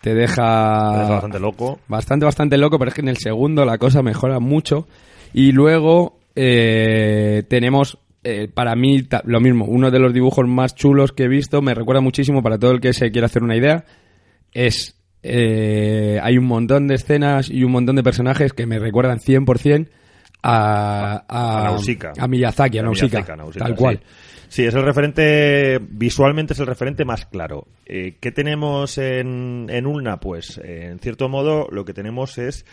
[SPEAKER 2] te deja,
[SPEAKER 1] te deja bastante loco.
[SPEAKER 2] bastante, bastante loco, pero es que en el segundo la cosa mejora mucho. Y luego eh, tenemos, eh, para mí, lo mismo, uno de los dibujos más chulos que he visto, me recuerda muchísimo para todo el que se quiera hacer una idea, es... eh, hay un montón de escenas y un montón de personajes que me recuerdan 100% a, a,
[SPEAKER 1] A Nausicaa.
[SPEAKER 2] a Miyazaki, a
[SPEAKER 1] A
[SPEAKER 2] Nausicaa,
[SPEAKER 1] Miyazaki, Nausicaa,
[SPEAKER 2] tal cual.
[SPEAKER 1] sí. Sí, es el referente, visualmente es el referente más claro. Eh, ¿Qué tenemos en, en Ulna? Pues, eh, en cierto modo, lo que tenemos es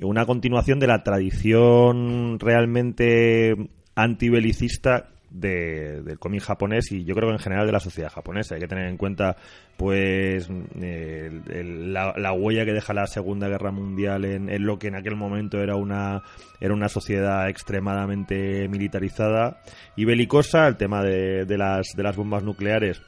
[SPEAKER 1] una continuación de la tradición realmente antibelicista de- del cómic japonés y yo creo que en general de la sociedad japonesa. Hay que tener en cuenta pues el- la, la huella que deja la Segunda Guerra Mundial en, en lo que en aquel momento era una era una sociedad extremadamente militarizada y belicosa, el tema de, de las de las bombas nucleares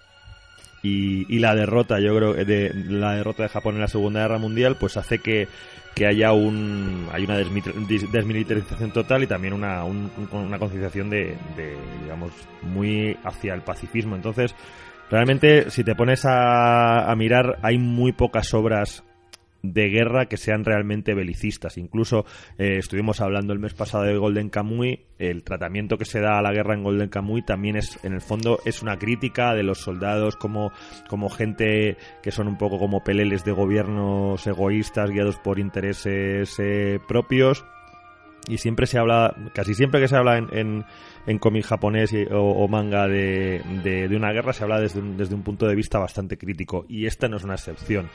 [SPEAKER 1] y, y la derrota, yo creo, de la derrota de Japón en la Segunda Guerra Mundial, pues hace que, que haya un hay una desmilitarización total y también una, un- un- una concienciación de, de, digamos, muy hacia el pacifismo. Entonces, realmente, si te pones a, a mirar, hay muy pocas obras de guerra que sean realmente belicistas. Incluso eh, estuvimos hablando el mes pasado de Golden Kamuy, el tratamiento que se da a la guerra en Golden Kamuy también es, en el fondo, es una crítica de los soldados como, como gente que son un poco como peleles de gobiernos egoístas guiados por intereses eh, propios y siempre se habla, casi siempre que se habla en, en, en cómic japonés o, manga de, de, de una guerra, se habla desde un, desde un punto de vista bastante crítico. Y esta no es una excepción.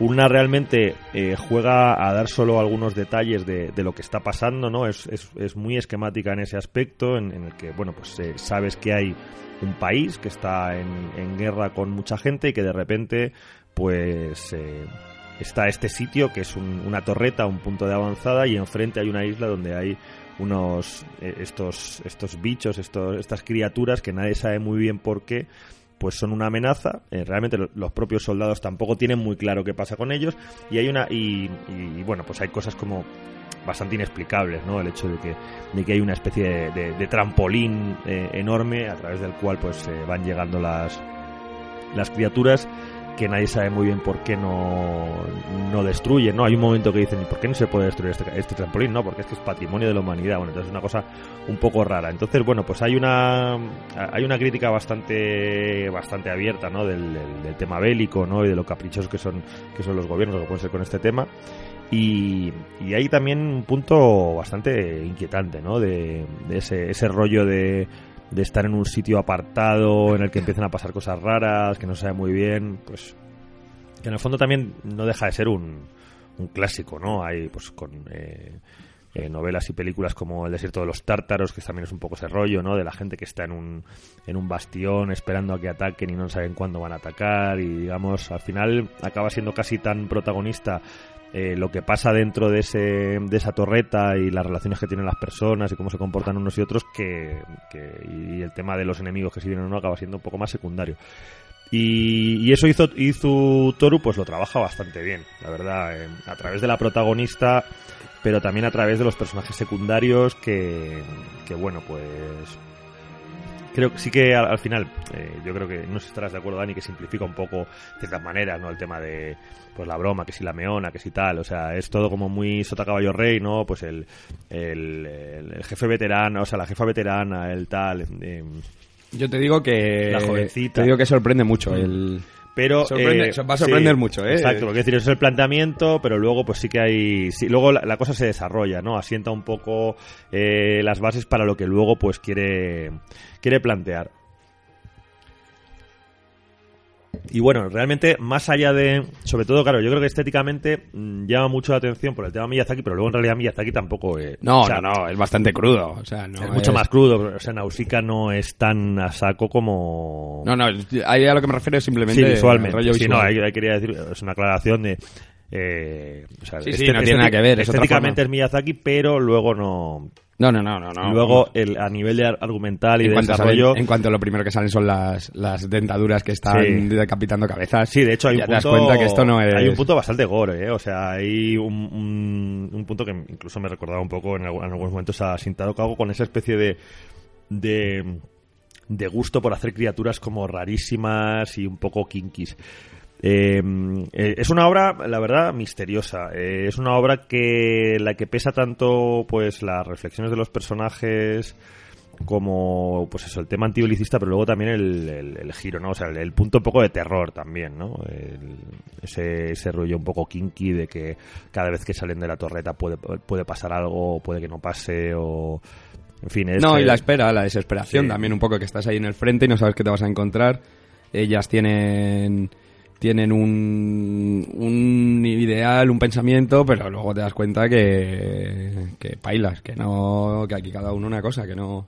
[SPEAKER 1] Una realmente eh, juega a dar solo algunos detalles de, de lo que está pasando, ¿no? Es, es, es muy esquemática en ese aspecto, en, en el que, bueno, pues eh, sabes que hay un país que está en, en guerra con mucha gente y que de repente, pues... eh, está este sitio que es un- una torreta, un punto de avanzada y enfrente hay una isla donde hay unos eh, estos estos bichos, estos, estas criaturas que nadie sabe muy bien por qué pues son una amenaza. Eh, realmente lo- los propios soldados tampoco tienen muy claro qué pasa con ellos y hay una y, y, bueno pues hay cosas como bastante inexplicables, ¿no? El hecho de que, de que hay una especie de, de- de trampolín eh, enorme a través del cual pues eh, van llegando las, las criaturas que nadie sabe muy bien por qué no, no destruyen, ¿no? Hay un momento que dicen, ¿y por qué no se puede destruir este, este trampolín? No, porque es que es patrimonio de la humanidad. Bueno, entonces es una cosa un poco rara. Entonces, bueno, pues hay una hay una crítica bastante bastante abierta, ¿no? Del tema bélico, ¿no? Y de lo caprichosos que son que son los gobiernos que pueden ser con este tema. Y, y hay también un punto bastante inquietante, ¿no? De, de ese, ese rollo de, de estar en un sitio apartado en el que empiezan a pasar cosas raras, que no se sabe muy bien, pues en el fondo también no deja de ser un, un clásico, ¿no? Hay pues con eh, eh, novelas y películas como El desierto de los tártaros, que también es un poco ese rollo, ¿no? De la gente que está en un, en un bastión esperando a que ataquen y no saben cuándo van a atacar y digamos, al final acaba siendo casi tan protagonista eh, lo que pasa dentro de, ese, de esa torreta y las relaciones que tienen las personas y cómo se comportan unos y otros que, y el tema de los enemigos que si vienen o no acaba siendo un poco más secundario. Y, eso hizo, hizo Toru, pues lo trabaja bastante bien, la verdad, a través de la protagonista, pero también a través de los personajes secundarios que, que bueno, pues creo que sí que al, al final, eh, yo creo que no estarás de acuerdo, Dani, que simplifica un poco de ciertas maneras, ¿no? El tema de pues la broma, que si la meona, que si tal, o sea, es todo como muy sota caballo rey, ¿no? Pues el, el, el- el jefe veterano, o sea, la jefa veterana, el tal, eh,
[SPEAKER 2] Yo te digo que...
[SPEAKER 1] La jovencita.
[SPEAKER 2] Te digo que sorprende mucho el...
[SPEAKER 1] pero
[SPEAKER 2] Sorprende-
[SPEAKER 1] eh,
[SPEAKER 2] va a sorprender mucho, ¿eh?
[SPEAKER 1] Exacto, lo que decir, eso es el planteamiento, pero luego pues sí que hay, sí, luego la, la cosa se desarrolla, ¿no? Asienta un poco eh, las bases para lo que luego pues quiere quiere plantear. Y bueno, realmente, más allá de. Sobre todo, claro, yo creo que estéticamente mm, llama mucho la atención por el tema Miyazaki, pero luego en realidad Miyazaki tampoco. eh,
[SPEAKER 2] No,
[SPEAKER 1] o sea,
[SPEAKER 2] no, no, es bastante crudo. O sea, no
[SPEAKER 1] es mucho más crudo. O sea, Nausicaa no es tan a saco como.
[SPEAKER 2] No, no, ahí a lo que me refiero es simplemente
[SPEAKER 1] Sí, visualmente.
[SPEAKER 2] rollo
[SPEAKER 1] Sí,
[SPEAKER 2] visual.
[SPEAKER 1] no, ahí, ahí quería decir, es una aclaración de. Eh, o sea,
[SPEAKER 2] Sí, sí,
[SPEAKER 1] este-
[SPEAKER 2] no tiene nada que ver, es otra
[SPEAKER 1] Estéticamente
[SPEAKER 2] forma.
[SPEAKER 1] es Miyazaki, pero luego no.
[SPEAKER 2] No, no, no, no. no.
[SPEAKER 1] luego, el, a nivel de ar- argumental y
[SPEAKER 2] en
[SPEAKER 1] de desarrollo.
[SPEAKER 2] salen- en cuanto lo primero que salen son las, las dentaduras que están
[SPEAKER 1] Sí.
[SPEAKER 2] decapitando cabezas.
[SPEAKER 1] Sí, de hecho hay
[SPEAKER 2] ya
[SPEAKER 1] un
[SPEAKER 2] te das
[SPEAKER 1] punto.
[SPEAKER 2] cuenta que esto no es...
[SPEAKER 1] Hay un punto bastante gore, ¿eh? O sea, hay un, un, un punto que incluso me recordaba un poco en, en algunos momentos a Sintaro Kago con esa especie de. de de gusto por hacer criaturas como rarísimas y un poco kinkis. Eh, eh, es una obra, la verdad, misteriosa. Eh, es una obra que la que pesa tanto, pues, las reflexiones de los personajes como, pues eso, el tema antibelicista, pero luego también el, el- el giro, ¿no? O sea, el, el punto un poco de terror también, ¿no? Ese, ese rollo un poco kinky de que cada vez que salen de la torreta puede, puede pasar algo, puede que no pase, o... En fin, es
[SPEAKER 2] No,
[SPEAKER 1] que-
[SPEAKER 2] y la espera, la desesperación
[SPEAKER 1] Sí.
[SPEAKER 2] también un poco que estás ahí en el frente y no sabes qué te vas a encontrar. Ellas tienen tienen un, un ideal, un pensamiento, pero luego te das cuenta que, que pailas, que no, que aquí cada uno una cosa, que no...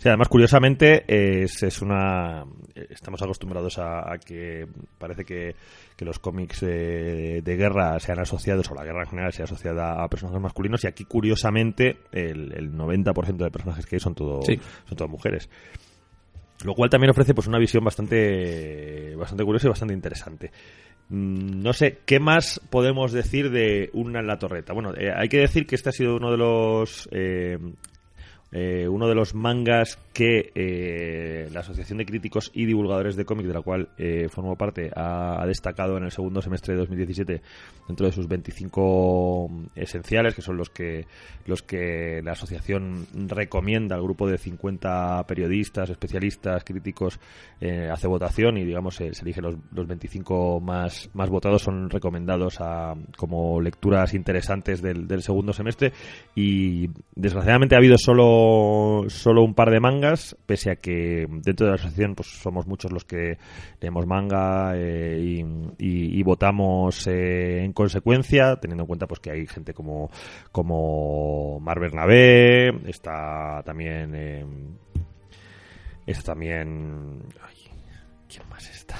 [SPEAKER 1] Sí, además, curiosamente, es, es una. Estamos acostumbrados a, a que parece que, que los cómics de, de guerra sean asociados, o la guerra en general sea asociada a personajes masculinos, y aquí, curiosamente, el, el 90% de personajes que hay son, todo,
[SPEAKER 2] Sí.
[SPEAKER 1] son todas mujeres. Lo cual también ofrece pues una visión bastante, bastante curiosa y bastante interesante. Mm, No sé, ¿qué más podemos decir de Una en la Torreta? Bueno, eh, hay que decir que este ha sido uno de los eh, eh, uno de los mangas que eh, la Asociación de Críticos y Divulgadores de Cómic, de la cual eh, formo parte, ha, destacado en el segundo semestre de 2017 dentro de sus 25 esenciales, que son los que los que la asociación recomienda al grupo de 50 periodistas, especialistas, críticos, eh, hace votación y digamos se eligen los, los 25 más, más votados, son recomendados como lecturas interesantes del, del segundo semestre. Y desgraciadamente ha habido solo solo un par de mangas, pese a que dentro de la asociación pues somos muchos los que leemos manga eh, y, votamos eh, en consecuencia, teniendo en cuenta pues que hay gente como como Mar Bernabé, está también eh, está también ¿quién más está?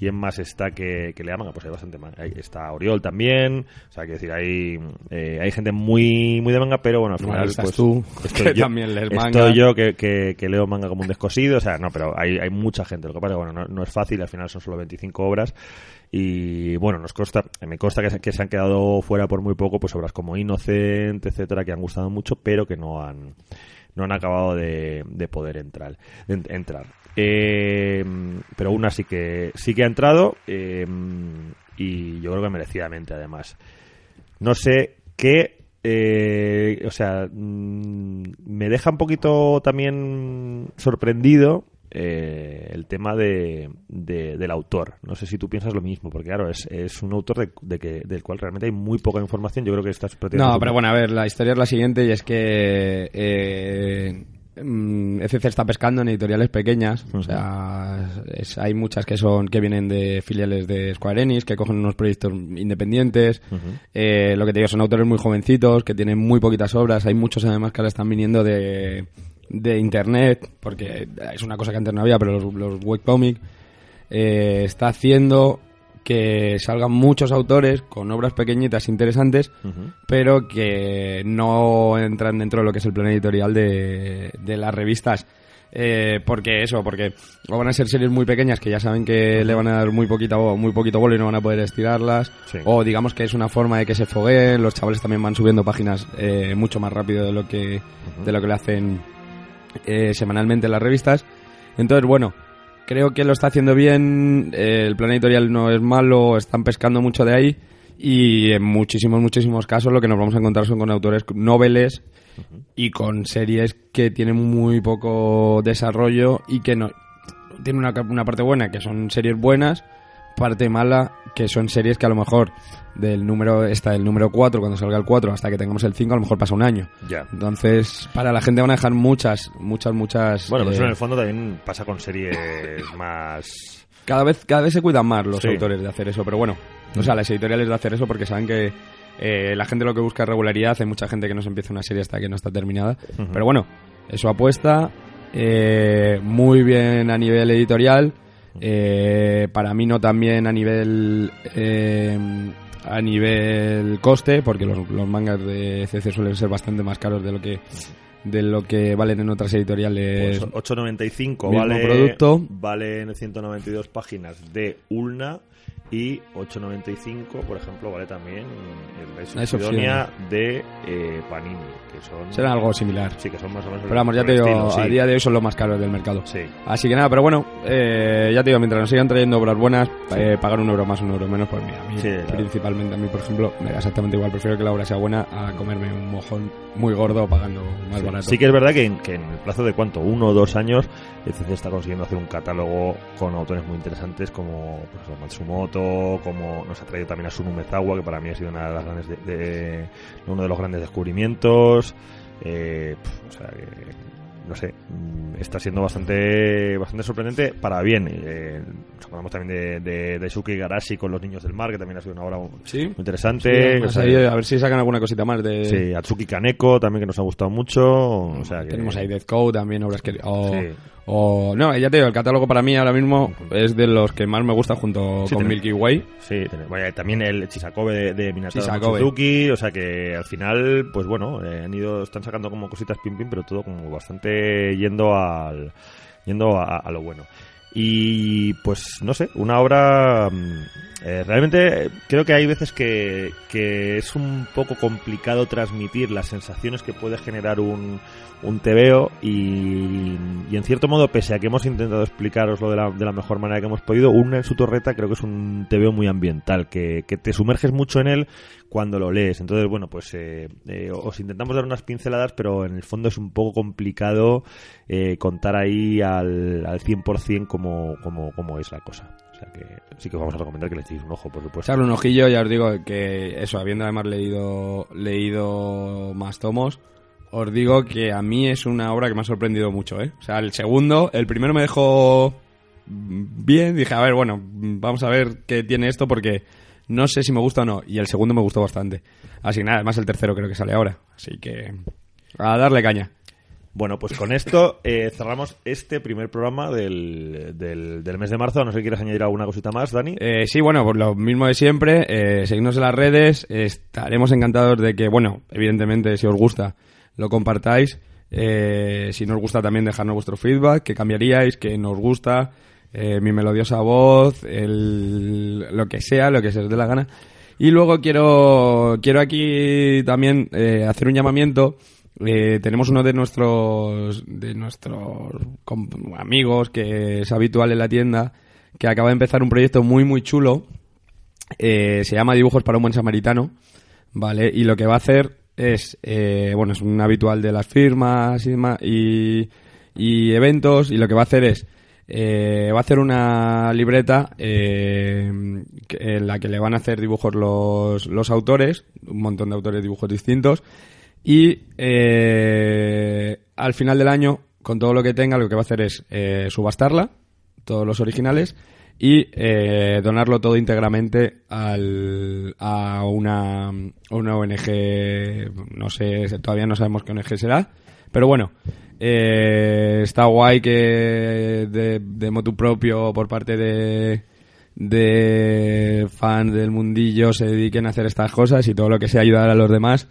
[SPEAKER 1] ¿Quién más está que, que lea manga? Pues hay bastante manga. Ahí está Oriol también. O sea, que decir, hay, eh, hay gente muy, muy de manga, pero bueno, al final. pues,
[SPEAKER 2] tú,
[SPEAKER 1] estoy
[SPEAKER 2] que
[SPEAKER 1] yo-
[SPEAKER 2] también lees
[SPEAKER 1] estoy
[SPEAKER 2] manga.
[SPEAKER 1] yo que, que, que leo manga como un descosido. O sea, no, pero hay, hay mucha gente. Lo que pasa es que, bueno, no, no es fácil. Al final son solo 25 obras. Y bueno, nos consta, me consta que se, que se han quedado fuera por muy poco, pues obras como Inocente, etcétera, que han gustado mucho, pero que no han, no han acabado de, de poder entrar. de en- entrar. Eh, pero una sí que sí que ha entrado eh, y yo creo que merecidamente además. No sé qué, eh, o sea, mm, me deja un poquito también sorprendido eh, el tema de, de- del autor. No sé si tú piensas lo mismo, porque claro, es, es un autor de, de que, del cual realmente hay muy poca información. Yo creo que estás
[SPEAKER 2] No, pero bueno, a ver, la historia es la siguiente y es que eh, mm, ECC está pescando en editoriales pequeñas, o sea, es- hay muchas que son que vienen de filiales de Square Enix, que cogen unos proyectos independientes, Eh, lo que te digo, son autores muy jovencitos, que tienen muy poquitas obras, hay muchos además que ahora están viniendo de, de internet, porque es una cosa que antes no había, pero los, los webcomic eh, está haciendo que salgan muchos autores con obras pequeñitas interesantes, pero que no entran dentro de lo que es el plan editorial de, de las revistas. Eh, porque eso, porque o van a ser series muy pequeñas que ya saben que le van a dar muy poquito, muy poquito bolo y no van a poder estirarlas.
[SPEAKER 1] Sí.
[SPEAKER 2] O digamos que es una forma de que se fogueen. Los chavales también van subiendo páginas eh, mucho más rápido de lo que, de lo que le hacen eh, semanalmente en las revistas. Entonces, bueno, creo que lo está haciendo bien. eh, el plan editorial no es malo, están pescando mucho de ahí. Y en muchísimos, muchísimos casos lo que nos vamos a encontrar son con autores noveles y con series que tienen muy poco desarrollo y que no tienen una, una parte buena, que son series buenas, parte mala, que son series que a lo mejor del número, está el número 4, cuando salga el 4, hasta que tengamos el 5, a lo mejor pasa un año.
[SPEAKER 1] Ya.
[SPEAKER 2] Entonces, para la gente van a dejar muchas, muchas, muchas...
[SPEAKER 1] Bueno, pero
[SPEAKER 2] eh,
[SPEAKER 1] eso en el fondo también pasa con series más...
[SPEAKER 2] cada vez, cada vez se cuidan más los
[SPEAKER 1] Sí.
[SPEAKER 2] autores de hacer eso, pero bueno, o sea, las editoriales de hacer eso porque saben que eh, la gente lo que busca es regularidad, hay mucha gente que no se empieza una serie hasta que no está terminada, pero bueno, eso apuesta eh, muy bien a nivel editorial, eh, para mí no también a nivel eh, a nivel coste, porque los, los mangas de CC suelen ser bastante más caros de lo que de lo que valen en otras editoriales.
[SPEAKER 1] Pues 8.95
[SPEAKER 2] mismo
[SPEAKER 1] vale,
[SPEAKER 2] producto.
[SPEAKER 1] vale en 192 páginas de Ulna y 8.95 por ejemplo vale también el Rise of de eh, Panini que son
[SPEAKER 2] Será algo similar.
[SPEAKER 1] sí que son más o menos
[SPEAKER 2] Pero vamos, ya te digo,
[SPEAKER 1] estilo, sí.
[SPEAKER 2] a día de hoy son los más caros del mercado.
[SPEAKER 1] sí
[SPEAKER 2] Así que nada, pero bueno, eh, ya te digo, mientras nos sigan trayendo obras buenas, eh, pagar un euro más, un euro menos, pues mira, a mí,
[SPEAKER 1] Sí, claro.
[SPEAKER 2] principalmente a mí, por ejemplo, me da exactamente igual. Prefiero que la obra sea buena a comerme un mojón muy gordo pagando más barato.
[SPEAKER 1] Sí que es verdad que en, que en el plazo de cuánto, uno o dos años, el CC está consiguiendo hacer un catálogo con autores muy interesantes como pues, Matsumoto, como nos ha traído también a Sunu Mezawa, que para mí ha sido una de las grandes de- de- uno de los grandes descubrimientos. Eh, pf, o sea que no sé, mm, está siendo bastante bastante sorprendente para bien. Eh, nos acordamos también de, de, de Shuki Garashi con Los Niños del Mar, que también ha sido una obra muy interesante.
[SPEAKER 2] Sí,
[SPEAKER 1] O
[SPEAKER 2] además
[SPEAKER 1] sea,
[SPEAKER 2] ahí, a ver si sacan alguna cosita más de...
[SPEAKER 1] Sí, Atsuki Kaneko también que nos ha gustado mucho. O sea que...
[SPEAKER 2] Tenemos ahí Death Code también, obras que... O,
[SPEAKER 1] Sí.
[SPEAKER 2] O- no, ya te digo, el catálogo para mí ahora mismo es de los que más me gusta junto
[SPEAKER 1] Sí,
[SPEAKER 2] con
[SPEAKER 1] tenemos-
[SPEAKER 2] Milky Way.
[SPEAKER 1] Sí, vaya, también el Chisakobe de, de Minato
[SPEAKER 2] Chisakobe.
[SPEAKER 1] Mochizuki, o sea que al final, pues bueno, eh, han ido, están sacando como cositas pim pim, pero todo como bastante yendo al, yendo a, a lo bueno. Y pues no sé, una obra mm, eh, realmente creo que hay veces que, es un poco complicado transmitir las sensaciones que puede generar un, un TVO y, en cierto modo, pese a que hemos intentado explicaroslo de la, de la mejor manera que hemos podido, un en su torreta creo que es un TVO muy ambiental, que, que te sumerges mucho en él cuando lo lees. Entonces, bueno, pues eh, eh, os intentamos dar unas pinceladas, pero en el fondo es un poco complicado eh, contar ahí al, al 100% cómo, cómo, cómo es la cosa. Sea que sí que os vamos a recomendar que le echéis un ojo, por supuesto.
[SPEAKER 2] Echarle un ojillo, ya os digo que eso, habiendo además leído, leído más tomos, os digo que a mí es una obra que me ha sorprendido mucho, ¿eh? O sea, el segundo, el primero me dejó bien, dije, a ver, bueno, vamos a ver qué tiene esto porque no sé si me gusta o no, y el segundo me gustó bastante. Así nada, además el tercero creo que sale ahora, así que a darle caña.
[SPEAKER 1] Bueno, pues con esto eh, cerramos este primer programa del, del, del mes de marzo. No sé si quieres añadir alguna cosita más, Dani.
[SPEAKER 2] Eh, sí, bueno, pues lo mismo de siempre. Eh, seguidnos en las redes. Estaremos encantados de que, bueno, evidentemente, si os gusta, lo compartáis. Eh, si no os gusta, también dejarnos vuestro feedback, que cambiaríais, que nos gusta, eh, mi melodiosa voz, el, lo que sea, lo que se os dé la gana. Y luego quiero, quiero aquí también eh, hacer un llamamiento. Eh, tenemos uno de nuestros, de nuestros amigos que es habitual en la tienda, que acaba de empezar un proyecto muy, muy chulo. Eh, se llama Dibujos para un buen samaritano, ¿vale? Y lo que va a hacer es, eh, bueno, es un habitual de las firmas y, y, eventos, y lo que va a hacer es, eh, va a hacer una libreta eh, en la que le van a hacer dibujos los, los autores, un montón de autores dibujos distintos, y eh, al final del año, con todo lo que tenga, lo que va a hacer es eh, subastarla, todos los originales, y eh, donarlo todo íntegramente al, a, una, una ONG, no sé, todavía no sabemos qué ONG será, pero bueno, eh, está guay que de, de motu propio por parte de, de fans del mundillo se dediquen a hacer estas cosas y todo lo que sea ayudar a los demás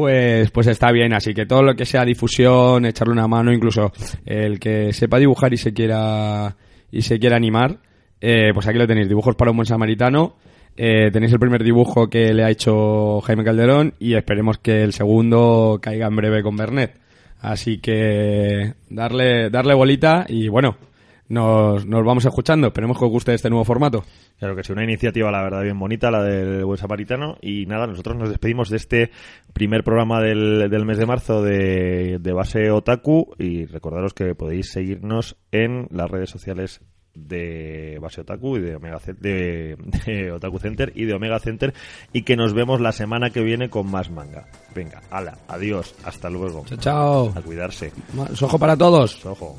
[SPEAKER 2] pues, pues está bien. Así que todo lo que sea difusión, echarle una mano, incluso el que sepa dibujar y se quiera y se quiera animar, eh, pues aquí lo tenéis. Dibujos para un buen samaritano. Eh, tenéis el primer dibujo que le ha hecho Jaime Calderón y esperemos que el segundo caiga en breve con Bernet. Así que darle, darle bolita y bueno, nos, nos vamos escuchando. Esperemos que os guste este nuevo formato.
[SPEAKER 1] Claro que sí, una iniciativa, la verdad, bien bonita, la del Buen Samaritano. Y nada, nosotros nos despedimos de este primer programa del, del mes de marzo de, de Base Otaku. Y recordaros que podéis seguirnos en las redes sociales de Base Otaku y de Omega de, de Otaku Center y de Omega Center. Y que nos vemos la semana que viene con más manga. Venga, ala, adiós, hasta luego.
[SPEAKER 2] Chao, chao.
[SPEAKER 1] A cuidarse.
[SPEAKER 2] Más ojo para todos.
[SPEAKER 1] Ojo.